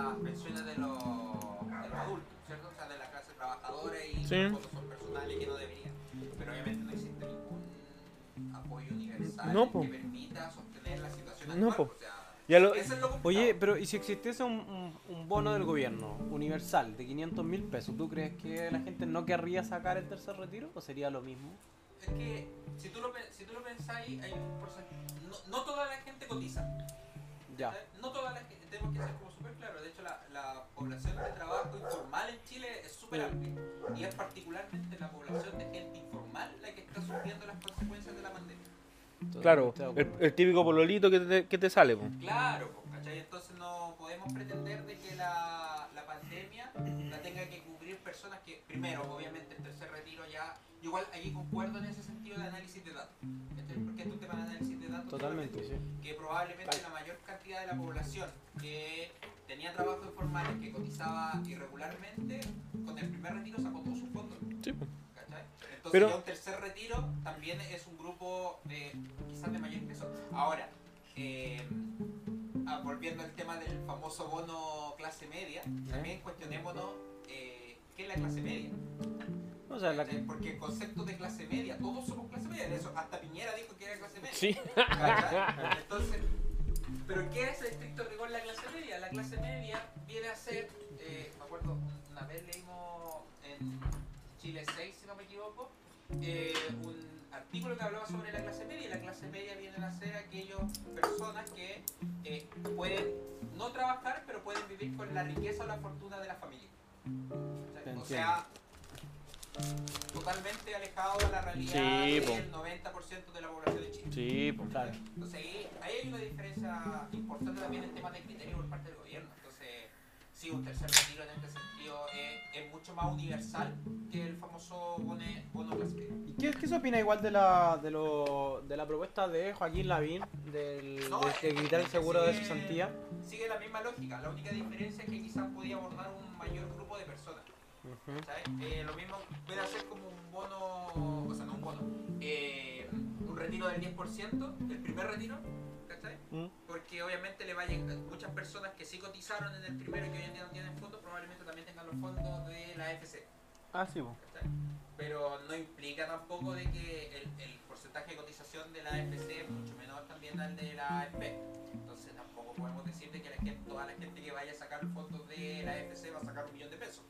las pensiones de los, de los adultos, ¿cierto? O sea, de la clase trabajadora y Sí. fondo son personales que no deberían. Pero obviamente no existe ningún apoyo universal No, que permita sostener la situación No, actual. po. O sea, Ya lo- es lo. Oye, pero ¿y si existiese un, un- un bono del gobierno universal de 500 mil pesos, ¿tú crees que la gente no querría sacar el tercer retiro o sería lo mismo? Es que si tú lo, si tú lo pensáis, hay un porcentaje. No, no toda la gente cotiza. Ya. No toda la gente. Tenemos que ser como súper claro. De hecho, la, la población de trabajo informal en Chile es súper amplia. Y es particularmente la población de gente informal la que está sufriendo las consecuencias de la pandemia. Claro, el, típico pololito que te, que te sale, po. Claro, ¿cachai? Entonces no podemos pretender de que la, la pandemia la tenga que cubrir personas que, primero, obviamente, el tercer retiro ya. Yo Igual aquí concuerdo en ese sentido de análisis de datos. Porque es un tema de análisis de datos. Totalmente, sí. que probablemente la mayor cantidad de la población que tenía trabajos informales, que cotizaba irregularmente, con el primer retiro sacó todos sus fondos. Sí. ¿cachai? Entonces Pero- ya un tercer retiro también es un grupo de quizás de mayor ingreso. Ahora, eh, ah, volviendo al tema del famoso bono clase media, también cuestionémonos eh, qué es la clase media. O sea, la. Porque el concepto de clase media, todos somos clase media, de eso hasta Piñera dijo que era clase media. Sí. Entonces, ¿pero qué es el estricto rigor la clase media? La clase media viene a ser, eh, me acuerdo, una vez leímos en Chile 6, si no me equivoco, eh, un artículo que hablaba sobre la clase media y la clase media viene a ser aquellas personas que eh, pueden no trabajar, pero pueden vivir con la riqueza o la fortuna de la familia. O sea, totalmente alejado de la realidad Sí, po. del 90% de la población de Chile. Sí, pues. Claro. Entonces ahí, ahí hay una diferencia importante también en temas de criterio por parte del gobierno. Entonces, sí, un tercer retiro en este sentido es, es mucho más universal que el famoso bono clasificado. ¿Y qué, qué se opina igual de la, de, lo, de la propuesta de Joaquín Lavín del, No, de, de quitar el seguro de sigue- cesantía? Sigue la misma lógica, la única diferencia es que quizás podía abordar un mayor grupo de personas. Eh, lo mismo puede hacer como un bono, o sea, no un bono, eh, un retiro del 10%, el primer retiro, ¿cachai? Mm. Porque obviamente le va a llegar, muchas personas que sí cotizaron en el primero y que hoy en día no tienen fondos, probablemente también tengan los fondos de la AFC, Ah, sí. ¿cachai? Pero no implica tampoco de que el, el porcentaje de cotización de la AFC es mucho menor también al de la AFP. Entonces tampoco podemos decir de que la gente, toda la gente que vaya a sacar fondos de la AFC va a sacar un millón de pesos.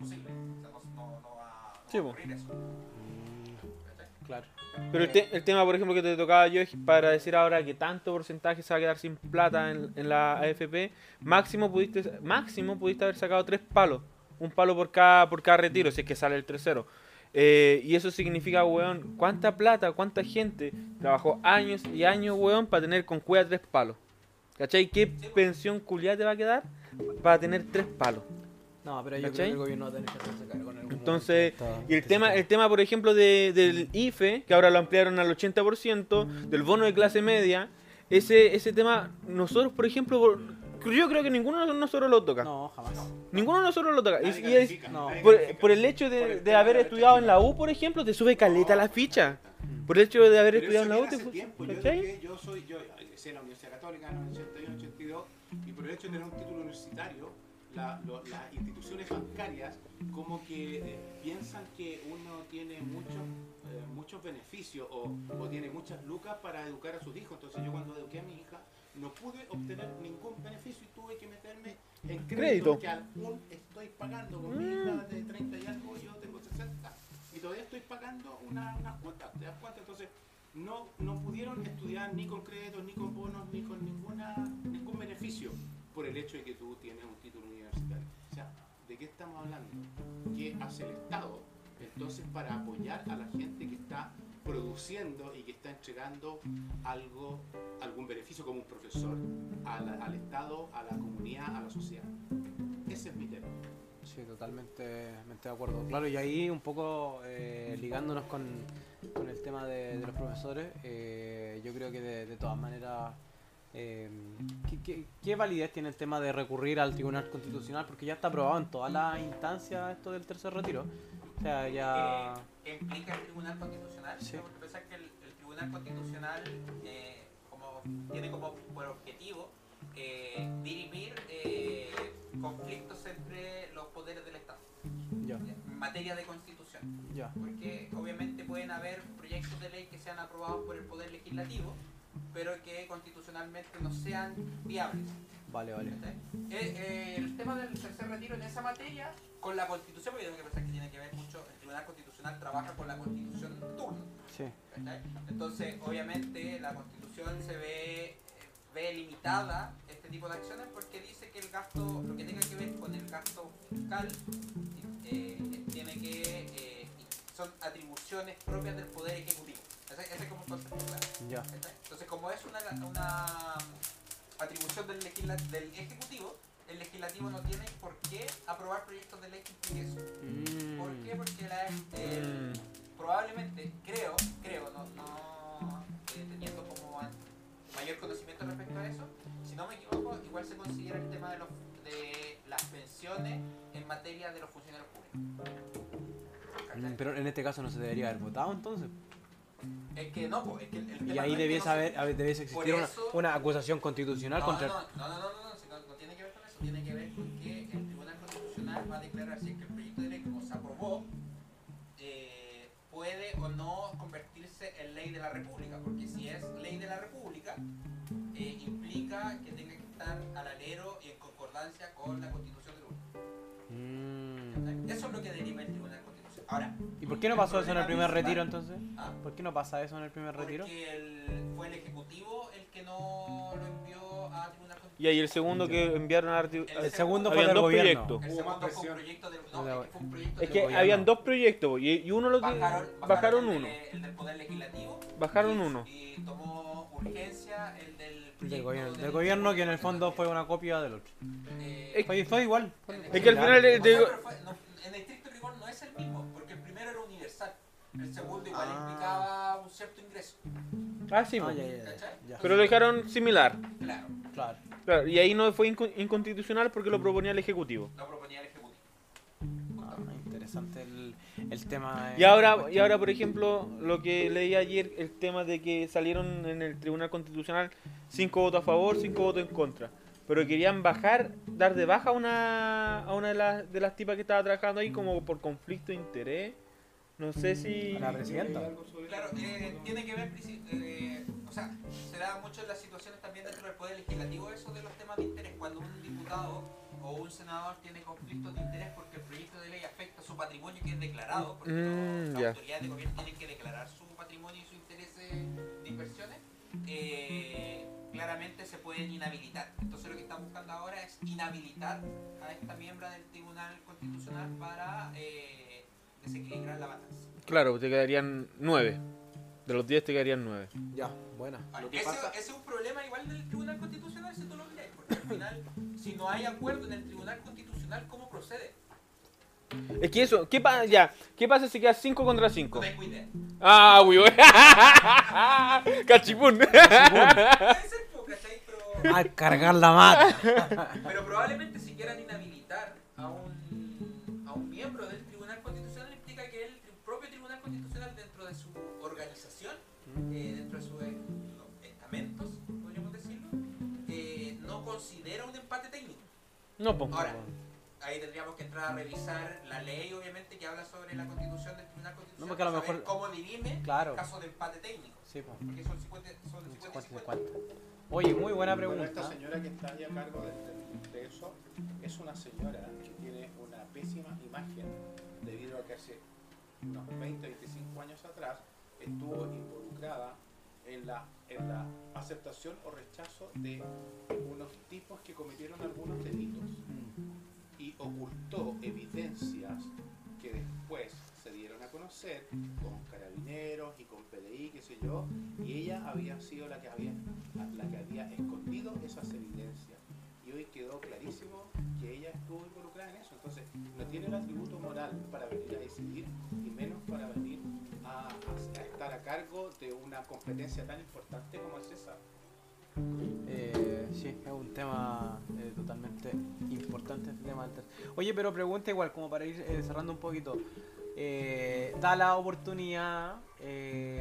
Imposible. O sea, no, va, no Sí, va a ocurrir eso. ¿cachai? Claro. Pero el, te- el tema, por ejemplo, que te tocaba yo es para decir ahora que tanto porcentaje se va a quedar sin plata en, en la AFP, máximo pudiste, máximo pudiste haber sacado tres palos. Un palo por cada, por cada retiro, si es que sale el 3-0. Eh, y eso significa, weón, cuánta plata, cuánta gente trabajó años y años, weón, para tener con cueva tres palos. ¿Cachai? ¿Qué pensión culiada te va a quedar para tener tres palos? No, pero yo creo ¿Cachai? que el gobierno va a tener que hacerse cargo en algún Entonces, momento de y el tema, el tema, por ejemplo, de, del IFE, que ahora lo ampliaron al 80%, del bono de clase media, ese, ese tema, nosotros, por ejemplo, por- yo creo que ninguno de nosotros lo toca. No, jamás. Ninguno de nosotros lo toca. Y, Nadie y es- no, por, por el hecho Por de, el de haber la estudiado en la U, por ejemplo, te sube caleta la No. ficha. Por el hecho de haber Pero estudiado en la U, te fu- tiempo. Yo, eduqué- yo soy, yo egresé en la Universidad Católica en el 81, 82 y por el hecho de tener un título universitario, la- lo- las instituciones bancarias como que eh, piensan que uno tiene muchos eh, muchos beneficios o, o tiene muchas lucas para educar a sus hijos. Entonces yo cuando eduqué a mi hija no pude obtener ningún beneficio y tuve que meterme en crédito, Crédito. que aún estoy pagando con mi hija de 30 y algo, yo tengo 60 y todavía estoy pagando una- unas cuotas, ¿te das cuenta? Entonces no, no pudieron estudiar ni con créditos, ni con bonos, ni con ninguna, ningún beneficio por el hecho de que tú tienes un título universitario. O sea, ¿de qué estamos hablando? ¿Qué hace el Estado? Entonces, para apoyar a la gente que está produciendo y que está entregando algo, algún beneficio como un profesor al Estado, a la comunidad, a la sociedad. Ese es mi tema. Sí, totalmente de acuerdo. Claro, y ahí un poco eh, ligándonos con, con el tema de, de los profesores, eh, yo creo que de, de todas maneras, eh, ¿qué, qué, qué validez tiene el tema de recurrir al Tribunal Constitucional? Porque ya está aprobado en todas las instancias esto del tercer retiro. O sea, ya... que implica el Tribunal Constitucional. Sí. Tenemos que pensar que el, el Tribunal Constitucional eh, como, tiene como por objetivo eh, dirimir eh, conflictos entre los poderes del Estado Ya, en materia de constitución. ya. Porque obviamente pueden haber proyectos de ley que sean aprobados por el Poder Legislativo, pero que constitucionalmente no sean viables. Vale, vale. Eh, eh, el tema del tercer retiro en esa materia, con la constitución, porque tengo que pensar que tiene que ver mucho, el Tribunal Constitucional trabaja con la constitución en turno. Sí. Entonces, obviamente, la constitución se ve, eh, ve limitada este tipo de acciones porque dice que el gasto, lo que tenga que ver con el gasto fiscal, eh, tiene que, eh, son atribuciones propias del Poder Ejecutivo. Ese, ese es como el concepto claro. Ya. Entonces, como es una, una atribución del, del Ejecutivo, el Legislativo no tiene por qué aprobar proyectos de ley que eso. ¿Por qué? Porque la, el- probablemente, creo, creo, no, no eh, teniendo como mayor conocimiento respecto a eso, si no me equivoco, igual se considera el tema de, los, de las pensiones en materia de los funcionarios públicos. Mm, Pero en este caso no se debería haber votado entonces. Es que no, pues, es que el, el Y ahí no debiese, no se- haber, haber- debiese existir una, eso- una acusación constitucional No, contra... no, no, no, no, no, no, tiene que ver con eso, tiene que ver con que el Tribunal Constitucional va a declarar si es que el proyecto de ley como se aprobó eh, puede o no convertirse en ley de la República, porque si es ley de la República eh, implica que tenga que estar al alero y en concordancia con la Constitución del uno. Mm. Eso es lo que deriva el Tribunal. Ahora, ¿Y por qué no pasó eso en el primer retiro entonces? ¿Ah? ¿Por qué no pasa eso en el primer retiro? Porque el- fue el ejecutivo el que no lo envió a tribunal Y ahí el segundo que enviaron a arti- El segundo fue Habían del dos gobierno. proyectos. El segundo fue un proyecto del. No, De que fue un proyecto Es del que gobierno. habían dos proyectos y, y uno lo Bajaron, bajaron el uno. del- el del Poder Legislativo. Bajaron y- uno. Y tomó urgencia el del Del gobierno, del- gobierno que en el fondo fue una copia del otro. Eh, Fue, fue igual. fue- Es que al final el- o de- sea, pero fue- no, en estricto rigor no es el mismo, El segundo igual Ah. implicaba un cierto ingreso. Ah, sí, Ah, ya, pero lo dejaron similar. Claro, Claro. Claro, y ahí no fue inco- inconstitucional porque lo proponía el Ejecutivo. lo proponía el Ejecutivo. Ah, interesante el, el tema. Y ahora, y ahora, por ejemplo, lo que leí ayer, el tema de que salieron en el Tribunal Constitucional cinco votos a favor, cinco votos en contra. Pero querían bajar, dar de baja a una, a una de, las, de las tipas que estaba trabajando ahí como por conflicto de interés. No sé si... A la presidenta. Claro, eh, tiene que ver, eh, o sea, se da mucho en las situaciones también dentro del Poder Legislativo eso de los temas de interés. Cuando un diputado o un senador tiene conflictos de interés porque el proyecto de ley afecta su patrimonio que es declarado, porque Mm, las autoridades de gobierno tienen que declarar su patrimonio y sus intereses de inversiones, eh, claramente se pueden inhabilitar. Entonces lo que están buscando ahora es inhabilitar a esta miembro del Tribunal Constitucional para eh, desequilibrar la balanza. Claro, te quedarían nueve. De los diez te quedarían nueve. Ya, buena. Lo que ese, pasa- ese es un problema igual del Tribunal Constitucional si tú lo miras, porque al final, si no hay acuerdo en el Tribunal Constitucional, ¿cómo procede? Es que eso, ¿qué pasa? Ya, ¿qué pasa si quedas 5 contra No 5? tengo idea. Ah, uy, uy. Cachipún. ¿cachai? Pero, A cargar la mata. pero probablemente si quieran inhabilitar a un, eh, dentro de sus eh, estamentos, podríamos decirlo, eh, no considera un empate técnico. No, po. Ahora, ahí tendríamos que entrar a revisar la ley, obviamente, que habla sobre la constitución del Tribunal Constitucional. No, porque a lo mejor- cómo dirime Claro. el caso de empate técnico. Sí, pues. Porque son 50, son 50 y 50. Oye, muy buena Bueno, esta pregunta. señora que está ahí a cargo de, de- de eso es una señora que tiene una pésima imagen debido a que hace unos 20, 25 años atrás estuvo involucrada en la, en la aceptación o rechazo de unos tipos que cometieron algunos delitos y ocultó evidencias que después se dieron a conocer con carabineros y con PDI, qué sé yo, y ella había sido la que había, la que había escondido esas evidencias. Y hoy quedó clarísimo que ella estuvo involucrada en eso. Entonces, no tiene el atributo moral para venir a decidir y menos para venir a, a- a a cargo de una competencia tan importante como es esa. Eh, sí, es un tema eh, totalmente importante este tema. Oye, pero pregunta igual, como para ir eh, cerrando un poquito. Eh, da la oportunidad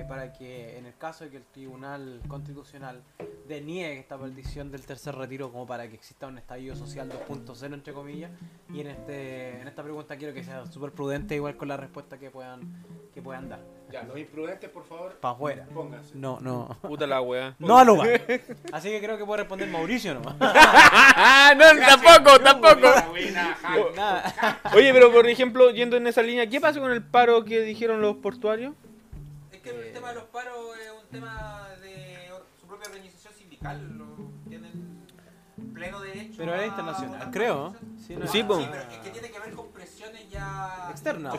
para que en el caso de que el Tribunal Constitucional deniegue esta petición del tercer retiro como para que exista un estallido social 2.0 entre comillas y en este en esta pregunta quiero que sea súper prudente igual con la respuesta que puedan que puedan dar Ya, los imprudentes, por favor, para afuera pónganse. no no Puta la wea. no al lugar así que creo que puede responder Mauricio nomás no, tampoco, tampoco. Oye, pero por ejemplo, yendo en esa línea, ¿qué pasa con el paro que dijeron los portuarios? Es que el tema de los paros es un tema de su propia organización sindical. Lo, tienen pleno derecho. Pero era internacional, creo. Sí, no Sí, pero es que tiene que ver con presiones ya Externas.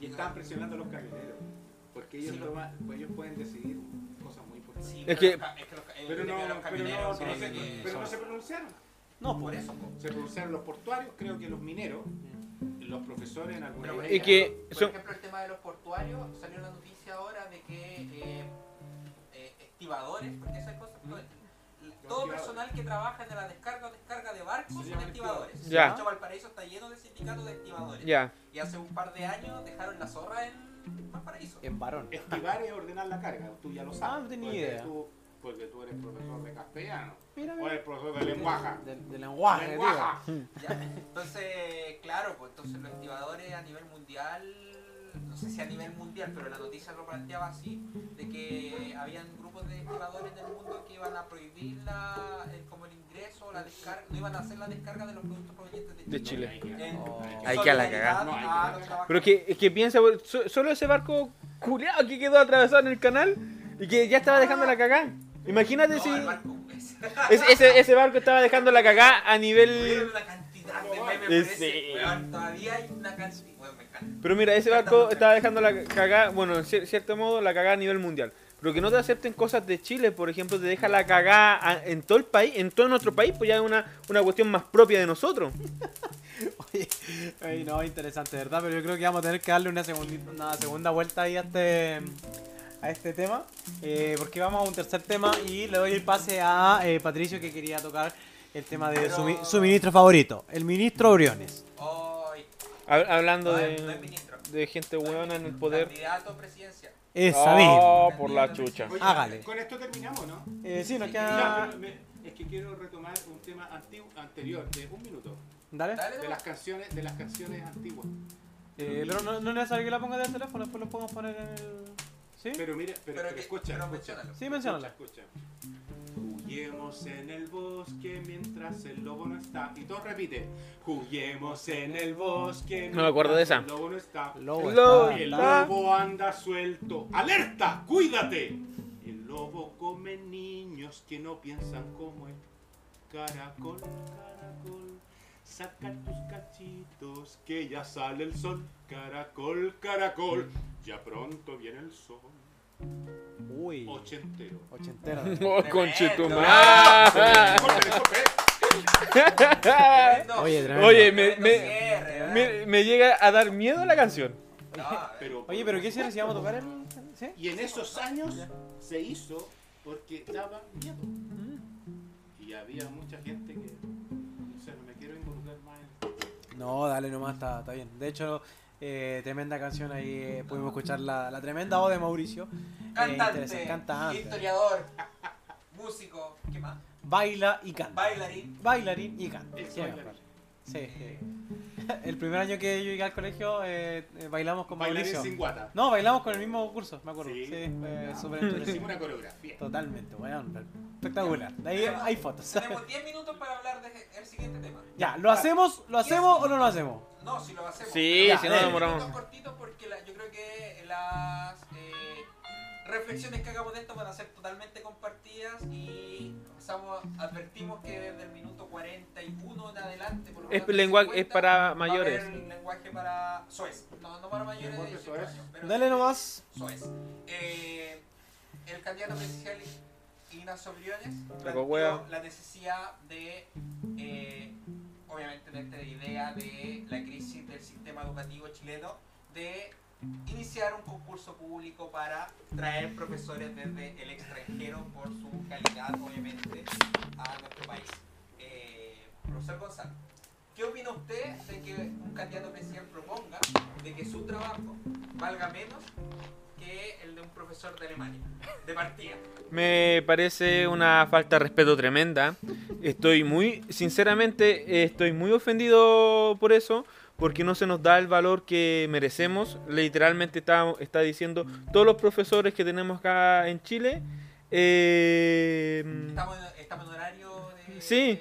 Y están presionando a los camioneros. Porque ellos, Sí. toman- pues ellos pueden decidir cosas muy importantes. Sí, Es pero que- los ca- es que los, ca- el Pero no, los camioneros pero no se- que pero no son- se pronunciaron. no por eso. Se pronunciaron los portuarios, creo que los mineros, los profesores en alguna Pero, por Y iglesia. que Por son- ejemplo, el tema de los portuarios, salió la noticia ahora de que eh, eh, estibadores, porque esas cosas, todo, personal que trabaja en la descarga o descarga de barcos son llaman estibadores. Ya. De hecho, Valparaíso está lleno de sindicatos de estibadores. Ya. Y hace un par de años dejaron la zorra en Valparaíso. en varón Estivar es ordenar la carga, tú ya lo sabes. Ah, no tenía porque idea. Tú, porque tú eres profesor de castellano. Mira, O eres profesor de lenguaje. de, de lenguaje tío. Lenguaje. Ya, Entonces, claro, pues entonces los estibadores a nivel mundial, sé si a nivel mundial, pero la noticia lo planteaba así, de que habían grupos de estibadores en el mundo que iban a prohibir la, el, como el ingreso, la la descarga, no iban a hacer la descarga de los productos provenientes de De Chile. Chile. En Hay que a la cagada. No, a. Pero que, es que piensa, so- solo ese barco culiado que quedó atravesado en el canal y que ya estaba dejando la cagada. Imagínate No, si el barco, es- ese, ese, barco estaba dejando la cagada a nivel... una cantidad de memes por Eh, sí. Todavía hay una cantidad. Pero mira, ese barco estaba dejando la cagada, bueno, en cier- cierto modo, la cagada a nivel mundial. Pero que no te acepten cosas de Chile, por ejemplo, te deja la cagada en todo el país, en todo nuestro país, pues ya es una, una cuestión más propia de nosotros. Oye, ay, no, interesante, ¿verdad? Pero yo creo que vamos a tener que darle una, segundita- una segunda vuelta ahí a este, a este tema. eh, porque vamos a un tercer tema y le doy el pase a eh, Patricio que quería tocar el tema de su, Pero- su ministro favorito, el ministro Briones. Hab- Hablando no es- no de, ministro. de gente buena en el poder. Candidato presidencial. Esa. Oh, por la chucha. Oye, Hágale. Con esto terminamos, ¿no? Eh, sí, nos queda... es que quiero retomar un tema antiguo, anterior, de un minuto. Dale. De las canciones, de las canciones antiguas. Eh, pero no, no es necesario que la ponga del teléfono, después lo podemos poner en el... ¿Sí? Pero mira, pero, Pero pero que- escucha, pero escucha. Sí, menciónala. Escucha, escucha. Huyemos en el bosque mientras el lobo no está. Y todos repiten. Huyemos en el bosque. No me acuerdo de esa. mientras El lobo no está. Lobo Lobo, está- El lobo anda suelto. ¡Alerta! ¡Cuídate! El lobo come niños que no piensan como él. Caracol, caracol. Saca tus cachitos que ya sale el sol. Caracol, caracol. Ya pronto viene el sol. Uy, Ochentero. ochentero. Oh. Oye, tremendo. Oye, me, me, me, me llega a dar miedo la canción. Pero, Oye, pero ¿qué si vamos a tocar el...? ¿Sí? Y en esos años se hizo porque daba miedo. Y había mucha gente que. No sé, no me quiero involucrar más en. No, dale nomás, está, está bien. De hecho, eh, tremenda canción ahí, eh, pudimos escuchar la, la tremenda voz de Mauricio. Eh, Cantante, cantante. historiador, músico, ¿qué más? Baila y canta. Bailarín. Bailarín y canta. Bailarín. sí. El primer año que yo llegué al colegio, eh, eh, bailamos con Bailarín Mauricio. sin guata. No, bailamos con el mismo curso, me acuerdo. Sí, Sí. fue súper Hicimos entretenido. una coreografía. Totalmente, weón. Espectacular. De ahí hay fotos. Tenemos 10 minutos para hablar del siguiente tema. Ya, ¿lo hacemos, lo hacemos o no lo hacemos? No, si lo hacemos. Sí, pero- si no demoramos. cortitos porque la- yo creo que las reflexiones que hagamos de esto van a ser totalmente compartidas y empezamos, advertimos que desde el minuto 41 en adelante, por lo Es menos lenguaje- 50, es para va a haber mayores. lenguaje para soez. No, no para mayores de Lenguaje 18 soez. años. pero Dale nomás. soez. Eh, el candidato presidencial Ignacio Briones planteó la necesidad de, eh, obviamente, de esta idea de la crisis del sistema educativo chileno, de iniciar un concurso público para traer profesores desde el extranjero por su calidad, obviamente, a nuestro país. Eh, profesor Gonzalo, ¿qué opina usted de que un candidato presidencial proponga de que su trabajo valga menos que el de un profesor de Alemania, de partida? Me parece una falta de respeto tremenda. Estoy muy, sinceramente, estoy muy ofendido por eso, porque no se nos da el valor que merecemos. Literalmente está, está diciendo todos los profesores que tenemos acá en Chile. eh, Estamos, estamos en horario de... Sí.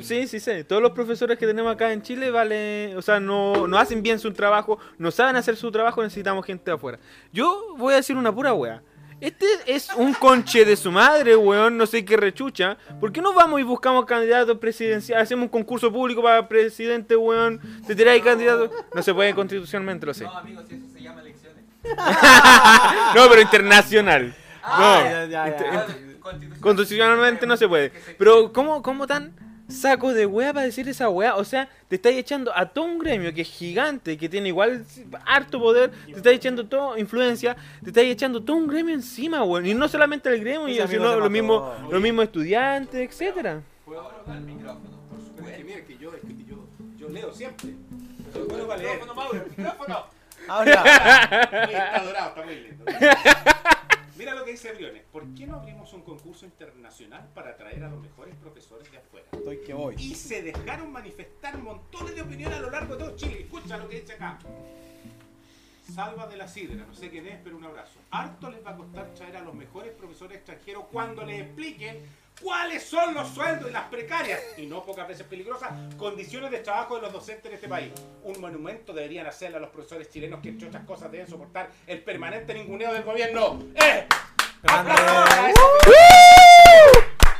Sí, sí, sí. Todos los profesores que tenemos acá en Chile vale, o sea, no, no hacen bien su trabajo, no saben hacer su trabajo, necesitamos gente de afuera. Yo voy a decir una pura wea. Este es un conche de su madre, weón, no sé qué rechucha. ¿Por qué no vamos y buscamos candidatos presidenciales? Hacemos un concurso público para presidente, weón. Te tiráis candidatos. No se puede constitucionalmente, lo sé. No, amigos, si eso se llama elecciones. No, pero internacional. Ah, No. ya, ya, ya. Constitucional- Constitucionalmente no se puede. Pero, ¿cómo, cómo tan saco de wea para decir esa wea? O sea, te estáis echando a todo un gremio que es gigante, que tiene igual harto poder, te estáis echando todo influencia, te estáis echando todo un gremio encima, weón. Y no solamente el gremio, sino los mismos, los mismos estudiantes, etcétera. ¿Puedo hablar? al micrófono, por Pero es que supuesto. mira, que yo, es que yo, yo leo siempre. Bueno. Micrófono, Mauro, micrófono. Ahora, Está dorado, está muy lindo. Mira lo que dice Briones. ¿Por qué no abrimos un concurso internacional para atraer a los mejores profesores de afuera? estoy que voy. Y se dejaron manifestar montones de opiniones a lo largo de todo Chile. Escucha lo que dice acá. Salva de la Sidra, no sé quién es, pero un abrazo. Harto les va a costar traer a los mejores profesores extranjeros cuando les expliquen cuáles son los sueldos y las precarias, y no pocas veces peligrosas, condiciones de trabajo de los docentes en este país. Un monumento deberían hacerle a los profesores chilenos que, entre otras cosas, deben soportar el permanente ninguneo del gobierno. ¡Eh! Grande. ¡Aplausos a esa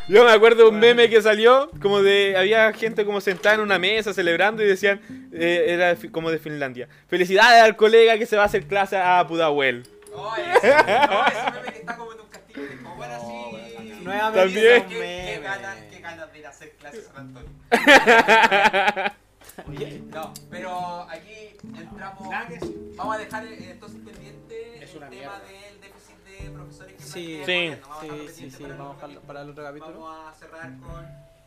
Yo me acuerdo de un meme que salió, como de, había gente como sentada en una mesa celebrando y decían, eh, era como de Finlandia. Felicidades al colega que se va a hacer clase a Pudahuel. No, ese, no, ese Nuevamente También. ¿Qué, qué, ganas, qué ganas de ir a hacer clases a San Antonio. Oye, No, pero aquí entramos. Vamos a dejar eh, entonces pendiente Es el una tema mierda. del déficit de profesores que Sí, el Sí. gobierno. Vamos a dejarlo sí, sí, pendiente sí, para el vamos otro a- para el otro capítulo. Vamos a cerrar con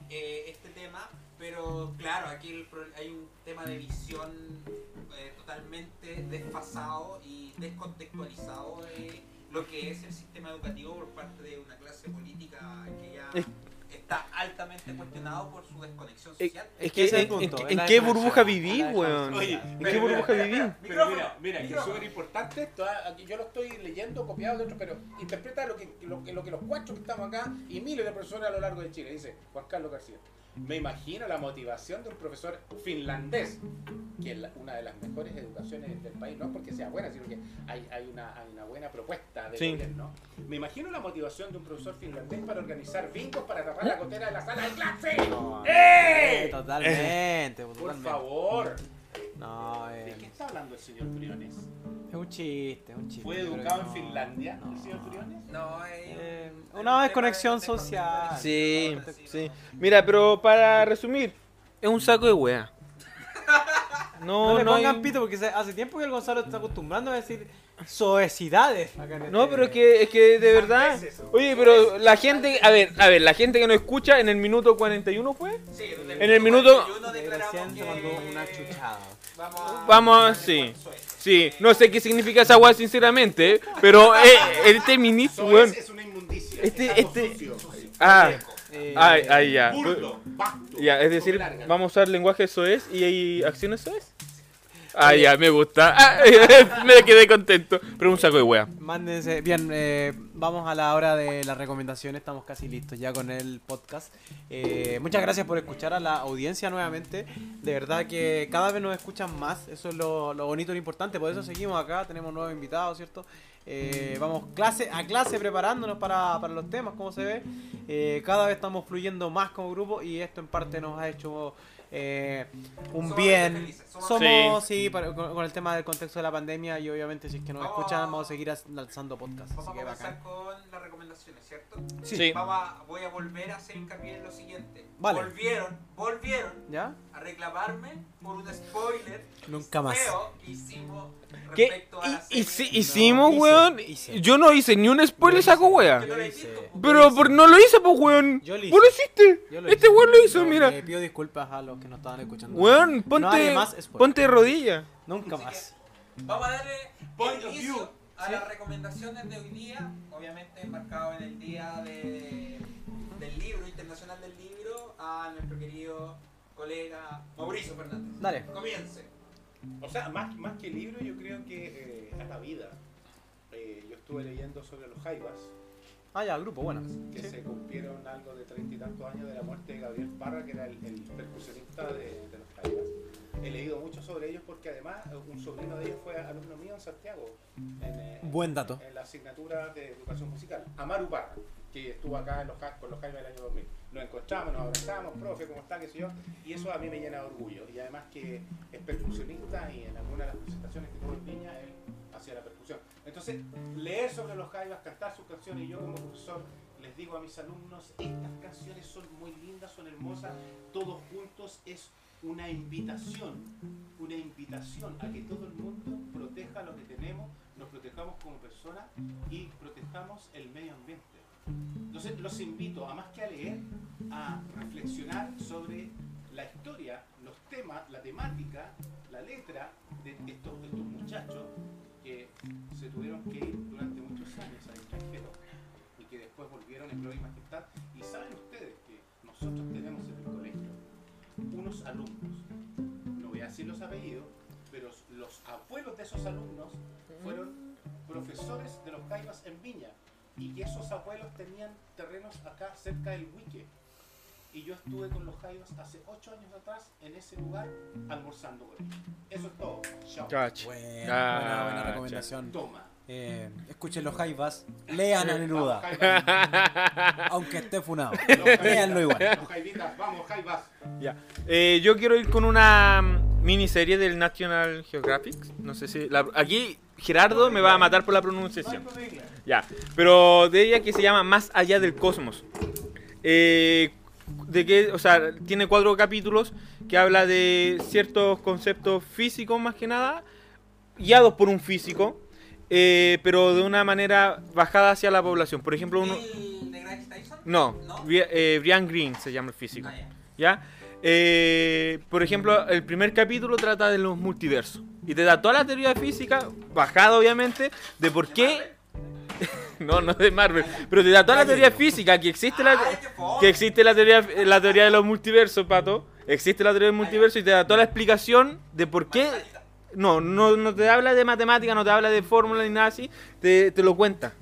eh, este tema, pero claro, aquí el hay un tema de visión eh, totalmente desfasado y descontextualizado de lo que es el sistema educativo por parte de una clase política que ya Es- está altamente cuestionado por su desconexión Es, social. es que es el punto, en- qué burbuja viví, weón? Oye, ¿En pero qué burbuja viví? Pero mira, mira, que es súper importante ah, Aquí yo lo estoy leyendo, copiado de otro, pero interpreta lo que, lo, que- lo que los cuatro que estamos acá y miles de profesores a lo largo de Chile. Dice Juan Carlos García. Me imagino la motivación de un profesor finlandés, que es la- una de las mejores educaciones del país, no porque sea buena, sino que hay, hay, una, hay una buena propuesta de Sí. gobierno. Me imagino la motivación de un profesor finlandés para organizar bingos para tapar la gotera de la sala de clase. No, ¡Eh! Totalmente, Por totalmente. favor. No, ¿De eh, qué está hablando el señor Briones? es un chiste, es un chiste. ¿Fue educado en Finlandia no. el señor Briones? No, eh, Eh, una desconexión de- social. Sí, sí. Mira, pero para resumir, es un saco de wea. No, No, le no, pongan hay- pito porque hace tiempo que el Gonzalo está acostumbrando a decir soecidades. No, este- pero es que, es que de verdad. Oye, pero la gente, a ver, a ver, la gente que nos escucha en el minuto 41 fue. Sí, En el minuto- 41 Eh, declaramos recién se que mandó una chuchada. Vamos Vamos, sí. Sí, no sé qué significa esa weá sinceramente, pero eh, este ministro, Eso weón. es, una inmundicia. Este- este- Ah, Eh, ay, ay, ya. burdo, Ya, es decir, larga. vamos a usar lenguaje soez y hay acciones soez. Ah, ya, me gusta. Ah, me quedé contento. Pero un saco de wea. Mándense. Bien, eh, vamos a la hora de las recomendaciones. Estamos casi listos ya con el podcast. Eh, muchas gracias por escuchar a la audiencia nuevamente. De verdad que cada vez nos escuchan más. Eso es lo, lo bonito y lo importante. Por eso seguimos acá. Tenemos nuevos invitados, ¿cierto? Eh, vamos clase a clase preparándonos para, para los temas, como se ve. Eh, cada vez estamos fluyendo más como grupo y esto en parte nos ha hecho eh, un Somos bien. felices, somos Somos, sí, para- con, con el tema del contexto de la pandemia y obviamente si es que nos Vamos- escuchan vamos a seguir lanzando podcasts. Vamos Así a que comenzar bacán. con las recomendaciones, ¿cierto? Sí. Vamos a, voy a volver a hacer hincapié en lo siguiente. Vale. Volvieron, volvieron ¿Ya? a reclamarme por un spoiler Nunca más. feo que hicimos ¿Qué? respecto a la Y, y si- hicimos, weón. hice. Yo no hice ni un spoiler, saco wea. no Yo lo hice. Pero por, no lo hice, pues, weón. Yo lo hice. Vos lo hiciste. Yo lo Este hice. weón lo hizo, No, mira. Le pido disculpas a los que nos estaban escuchando. Weón, No ponte, ponte de rodilla. Nunca Así más. Vamos a darle Point of inicio view. a Sí. las recomendaciones de hoy día, obviamente marcado en el día de, del libro, internacional del libro, a nuestro querido colega Mauricio Fernández. Dale. Comience. O sea, más, más que libro, yo creo que eh, a la vida. Eh, yo estuve leyendo sobre los jaivas, Ah, ya, grupo, bueno. que Sí. se cumplieron algo de treinta y tantos años de la muerte de Gabriel Parra, que era el, el percusionista de, de los jaivas. He leído mucho sobre ellos porque además un sobrino de ellos fue alumno mío en Santiago, en, eh, Buen dato. en la asignatura de educación musical. Amaru Parra, que estuvo acá en los, con los jaivas el año 2000. Nos encontramos, nos abrazamos, profe, ¿cómo está? ¿Qué sé? Y eso a mí me llena de orgullo. Y además que es percusionista y en alguna de las presentaciones que tuvo en Viña, él hacía la percusión. Entonces, leer sobre los jaivas, cantar sus canciones, y yo como profesor les digo a mis alumnos, estas canciones son muy lindas, son hermosas, todos juntos es una invitación, una invitación a que todo el mundo proteja lo que tenemos, nos protejamos como personas y protejamos el medio ambiente. Entonces los invito, a más que a leer, a reflexionar sobre la historia, los temas, la temática, la letra de estos, de estos muchachos que se tuvieron que ir durante muchos años al extranjero y que después volvieron en gloria y majestad. Y saben ustedes que nosotros tenemos en el colegio unos alumnos, no voy a decir los apellidos, pero los abuelos de esos alumnos fueron profesores de los Jaivas en Viña y que esos abuelos tenían terrenos acá cerca del Huique. Y yo estuve con los Jaivas hace ocho años atrás en ese lugar almorzando con ellos. Eso es todo. Chao. Buena, buena, recomendación. Toma. Eh, escuchen los Jaivas, lean a Neruda, aunque esté funado. Leanlo igual. Los Jaivitas, vamos, Jaivas. Ya. Eh, yo quiero ir con una mm, miniserie del National Geographic. No sé si. la- aquí Gerardo me va a matar por la pronunciación. Ya. Pero de ella que se llama Más allá del cosmos. Eh, de que, o sea, tiene cuatro capítulos que habla de ciertos conceptos físicos más que nada, guiados por un físico, eh, pero de una manera bajada hacia la población. Por ejemplo, uno. ¿El de Tyson? No, ¿No? Eh, Brian Green se llama el físico. Ah, ya. ¿Ya? Eh, por ejemplo, el primer capítulo trata de los multiversos. Y te da toda la teoría física, bajada obviamente, de por qué. no, no de Marvel. Pero te da toda la teoría física que existe la, qué fome. que existe la teoría, la teoría de los multiversos, pato. Existe la teoría del multiverso y te da toda la explicación de por qué. No, no, no te habla de matemática, no te habla de fórmula ni nada así. Te, te lo cuenta.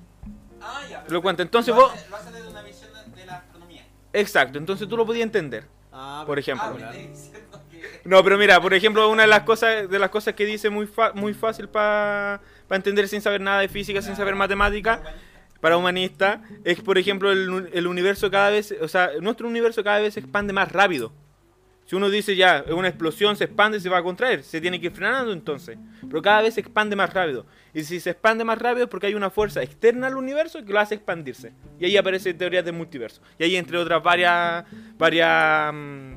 Ah, ya. Te lo cuenta. Entonces lo vos. hace- Lo hace desde una visión de la astronomía. Exacto, entonces tú lo podías entender. Ah, Por ejemplo. Ah, que... No, pero mira, por ejemplo, una de las cosas, de las cosas que dice muy, fa- muy fácil para entender sin saber nada de física, sin saber matemática, para humanista, es por ejemplo el, el universo cada vez, o sea, nuestro universo cada vez se expande más rápido. Si uno dice ya, es una explosión, se expande, se va a contraer, se tiene que ir frenando entonces. Pero cada vez se expande más rápido. Y si se expande más rápido es porque hay una fuerza externa al universo que lo hace expandirse. Y ahí aparece teorías del multiverso. Y ahí entre otras varias, varias mm,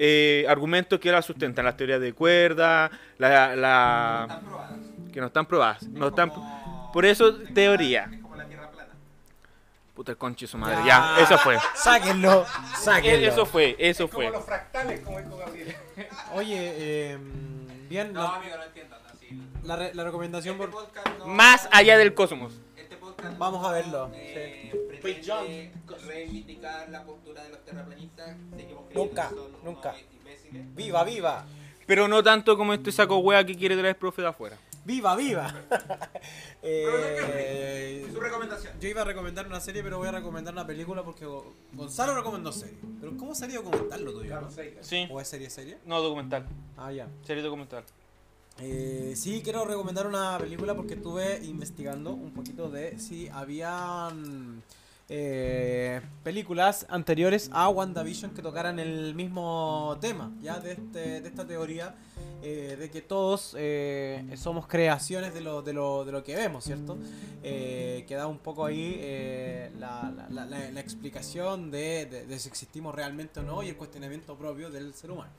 eh, argumentos que la sustentan. Las teorías de cuerda, la, que no están probadas. No Es están, por eso, teoría. Puta el conche su madre. Ya, eso fue. Sáquenlo, sáquenlo. Eso fue, eso Como fue. los fractales, como dijo Gabriel. Oye, eh, bien, No, la, amigo, no entiendan. Así. la re- la recomendación Este por... no- Más allá del cosmos. Este podcast Vamos a verlo, eh, pretende John. reivindicar la postura de los terraplanistas. Nunca, nunca. imbéciles. ¡Viva, viva! Pero no tanto como este saco hueá que quiere traer el profe de afuera. ¡Viva, viva! Eh, Su recomendación. yo iba a recomendar una serie, pero voy a recomendar una película porque Go- Gonzalo recomendó serie. Pero ¿cómo sería documental lo tuyo? ¿no? Sí. ¿O es serie serie? No, documental. Ah, ya. Serie documental. Eh, sí, quiero recomendar una película porque estuve investigando un poquito de si habían eh, películas anteriores a WandaVision que tocaran el mismo tema, ya de, este, de esta teoría eh, de que todos eh, somos creaciones de lo, de, lo, de lo que vemos, ¿cierto? Eh, que da un poco ahí eh, la, la- la- la- explicación de, de- de si existimos realmente o no y el cuestionamiento propio del ser humano.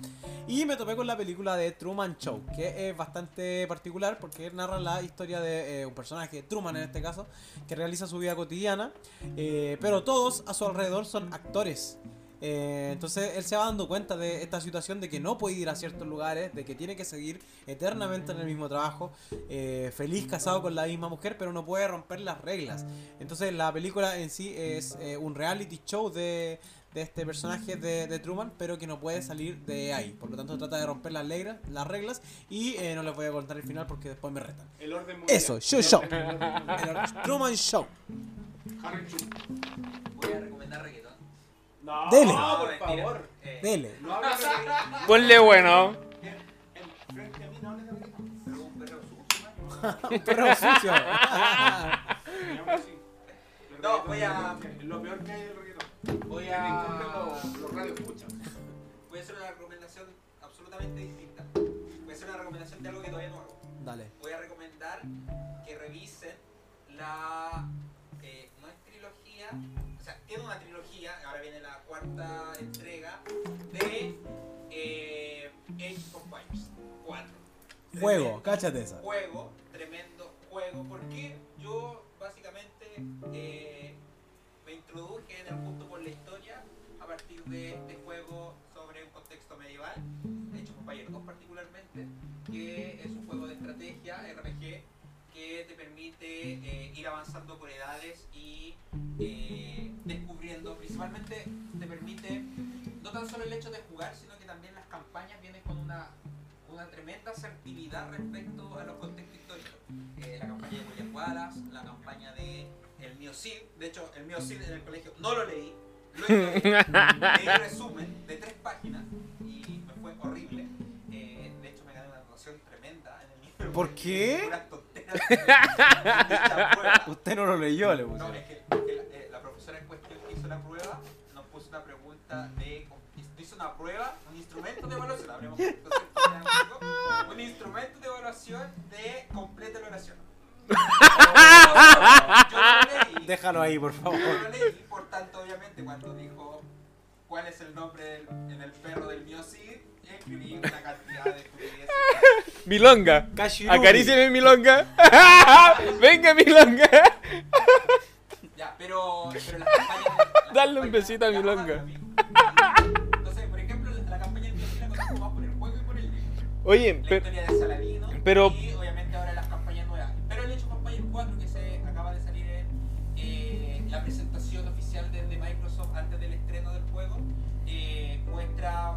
Y me topé con la película de Truman Show, que es bastante particular porque narra la historia de eh, un personaje, Truman en este caso, que realiza su vida cotidiana, eh, pero todos a su alrededor son actores. Eh, entonces él se va dando cuenta de esta situación de que no puede ir a ciertos lugares, de que tiene que seguir eternamente en el mismo trabajo, eh, feliz casado con la misma mujer, pero no puede romper las reglas. Entonces la película en sí es eh, un reality show de, de este personaje de, de Truman, pero que no puede salir de ahí. Por lo tanto trata de romper las, reglas- las reglas y eh, no les voy a contar el final porque después me retan. El orden mundial. Eso, show show. Truman Show. Harry Chu. Voy a recomendar reggaetón. No, Dele. no, por favor. Eh, Dele. No hables de reggaetón. Ponle bueno. En- Frente a mí no hables de reggaetón. pero un perro sucio. Un perro sucio. No, voy a- lo peor que hay del reggaetón. Voy a... los. Voy a hacer una recomendación absolutamente distinta. Voy a hacer una recomendación de algo que todavía no hago. Dale. Voy a recomendar que revisen la... no es trilogía, o sea, tiene una trilogía, ahora viene la cuarta entrega de eh, Age of Empires 4. Juego, Tremendo cáchate esa. Juego, tremendo juego, porque yo básicamente eh, me introduje en el mundo por la historia a partir de este juego sobre un contexto medieval, de hecho Empires 2 particularmente, que es un juego de estrategia, RPG, que te permite eh, ir avanzando por edades y principalmente te permite no tan solo el hecho de jugar, sino que también las campañas vienen con una una tremenda asertividad respecto a los contextos históricos. Eh, la campaña de William Wallace, la campaña de El Mío Cid. De hecho, El Mío Cid en el colegio no lo leí. Lo leí, leí el resumen de tres páginas y me fue horrible. Eh, de hecho, me gané una anotación tremenda en el libro. ¿Por porque qué? Usted no lo leyó, le No, puse. que, es que pregunta de. Hizo una prueba, un instrumento de evaluación. Hablemos Un instrumento de evaluación de completa la oración. Yo leí. Déjalo ahí, por favor. Yo lo leí, por tanto, obviamente, cuando dijo cuál es el nombre del, en el perro del mío Cid, escribí una cantidad de estupideces. Milonga. Acaríciame Milonga. Venga, Milonga. Ya, pero, pero las campañas. las Dale un besito a ya, Milonga. amigo. Entonces, por ejemplo, la, la campaña la conozco más por el juego y por el libro. Oye, La pero, historia de Saladino. pero- Y obviamente ahora las campañas nuevas. Pero el hecho Empire 4 que se acaba de salir en eh, la presentación oficial de, de Microsoft antes del estreno del juego eh, muestra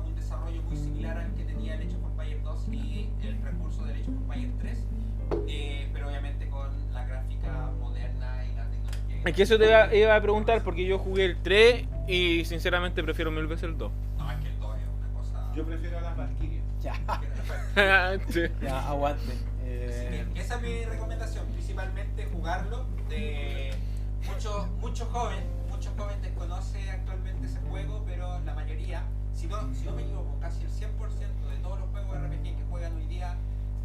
es que eso te iba, iba a preguntar porque yo jugué el 3 y sinceramente prefiero mil veces el 2. No, es que el 2 es una cosa. Yo prefiero a las Valkyrias. Ya, Sí. ya, aguante. Eh, esa es mi recomendación, principalmente jugarlo. De muchos muchos jóvenes, muchos jóvenes desconoce actualmente ese juego, pero la mayoría, si no, si no me equivoco, casi el 100% de todos los juegos RPG que juegan hoy día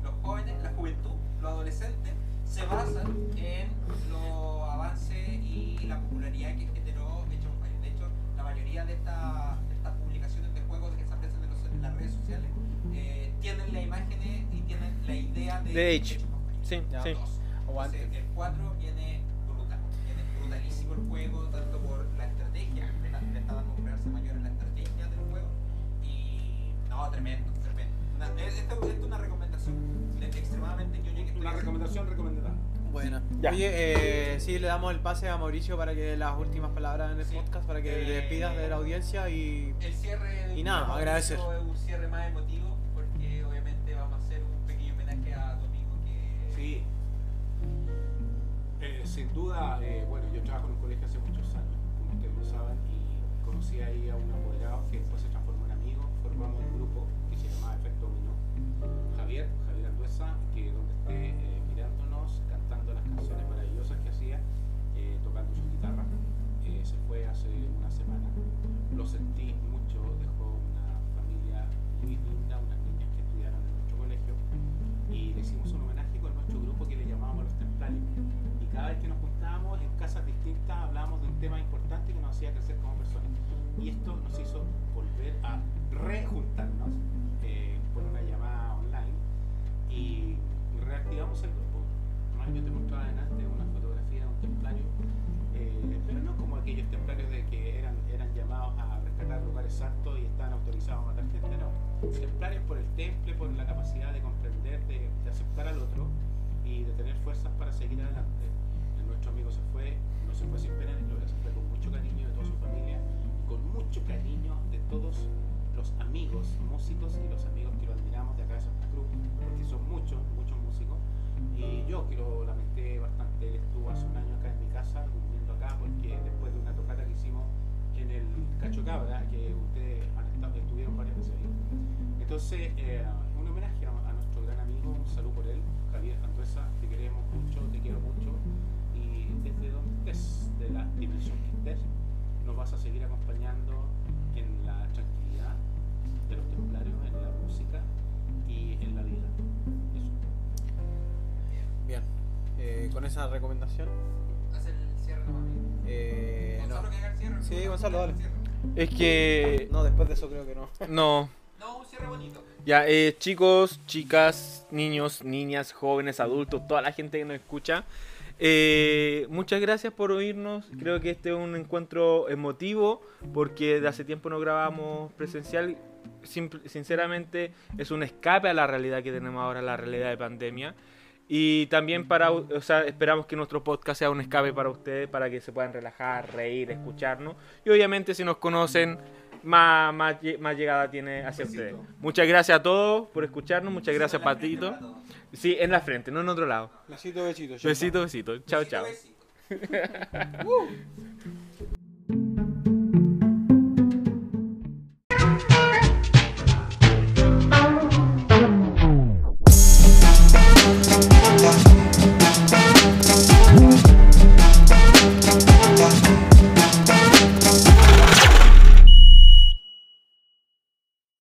los jóvenes, la juventud, los adolescentes, se basan en la popularidad que generó Age of Empires. De hecho, la mayoría de, esta- de estas publicaciones de juegos que se aparecen en, los- en las redes sociales eh, tienen las imágenes y tienen la idea de, De Age. of Empires. Sí, Ya. sí. Entonces, el 4 viene brutal, viene brutalísimo el juego, tanto por la estrategia, le, le está dando un mayor en la estrategia del juego. Y no, tremendo, tremendo. Una, esta esta es una recomendación de- extremadamente ñoña que Una recomendación recomendada. Bueno, Ya. oye, eh, sí, le damos el pase a Mauricio para que las últimas palabras en el Sí. podcast, para que Eh, despidas de la audiencia y El cierre de Y nada, Mauricio agradecer. Es un cierre más emotivo porque obviamente vamos a hacer un pequeño homenaje a tu amigo que Sí. Eh, sin duda, eh, bueno, yo trabajo en un colegio hace muchos años, como ustedes lo saben, y conocí ahí a un apoderado que después se transformó en amigo. Formamos un grupo que se llamaba Efecto Dominó. Javier, Javier Anduesa, que donde esté se fue hace una semana. Lo sentí mucho, dejó una familia muy linda, unas niñas que estudiaron en nuestro colegio y le hicimos un homenaje con nuestro grupo que le llamábamos los templarios. Y cada vez que nos juntábamos en casas distintas hablábamos de un tema importante que nos hacía crecer como personas. Y esto nos hizo volver a rejuntarnos eh, por una llamada online y reactivamos el grupo. Yo te mostraba delante una fotografía de un templario, eh, pero no como aquellos templarios de que eran, eran llamados a rescatar lugares santos y estaban autorizados a matar gente, no. Templarios por el temple, por la capacidad de comprender, de, de aceptar al otro y de tener fuerzas para seguir adelante. Nuestro amigo se fue, no se fue sin pena ni gloria, se con mucho cariño de toda su familia, con mucho cariño de todos los amigos músicos y los amigos que lo admiramos de acá de Santa Cruz, porque son muchos, muchos músicos. Y yo que lo lamenté bastante, él estuvo hace un año acá en mi casa, acá, porque después de una tocata que hicimos en el Cacho Cabra, que ustedes han estado, estuvieron varias veces ahí. Entonces, eh, un homenaje a, a nuestro gran amigo, un saludo por él, Javier Anduesa, te queremos mucho, te quiero mucho, y desde donde estés, de la dimensión que estés, nos vas a seguir acompañando en la tranquilidad de los templarios, en la música y en la vida. Eso. bien. Eh, con esa recomendación, eh, no. Gonzalo que haga el cierre. Sí, Gonzalo, dale. El cierre. Es que. no, después de eso creo que no. No. No, un cierre bonito. Ya, eh, chicos, chicas, niños, niñas, jóvenes, adultos, toda la gente que nos escucha. eh, muchas gracias por oírnos. Creo que este es un encuentro emotivo porque de hace tiempo no grabamos presencial. Simple- sinceramente es un escape a la realidad que tenemos ahora, la realidad de pandemia. Y también para, o sea, esperamos que nuestro podcast sea un escape para ustedes, para que se puedan relajar, reír, escucharnos. Y obviamente si nos conocen, más, más, más llegada tiene hacia ustedes. Muchas gracias a todos por escucharnos. Muchas gracias, Patito. Sí, en la frente, no en otro lado. Besito, besito. Besito, besito. Chao, chao. Besito.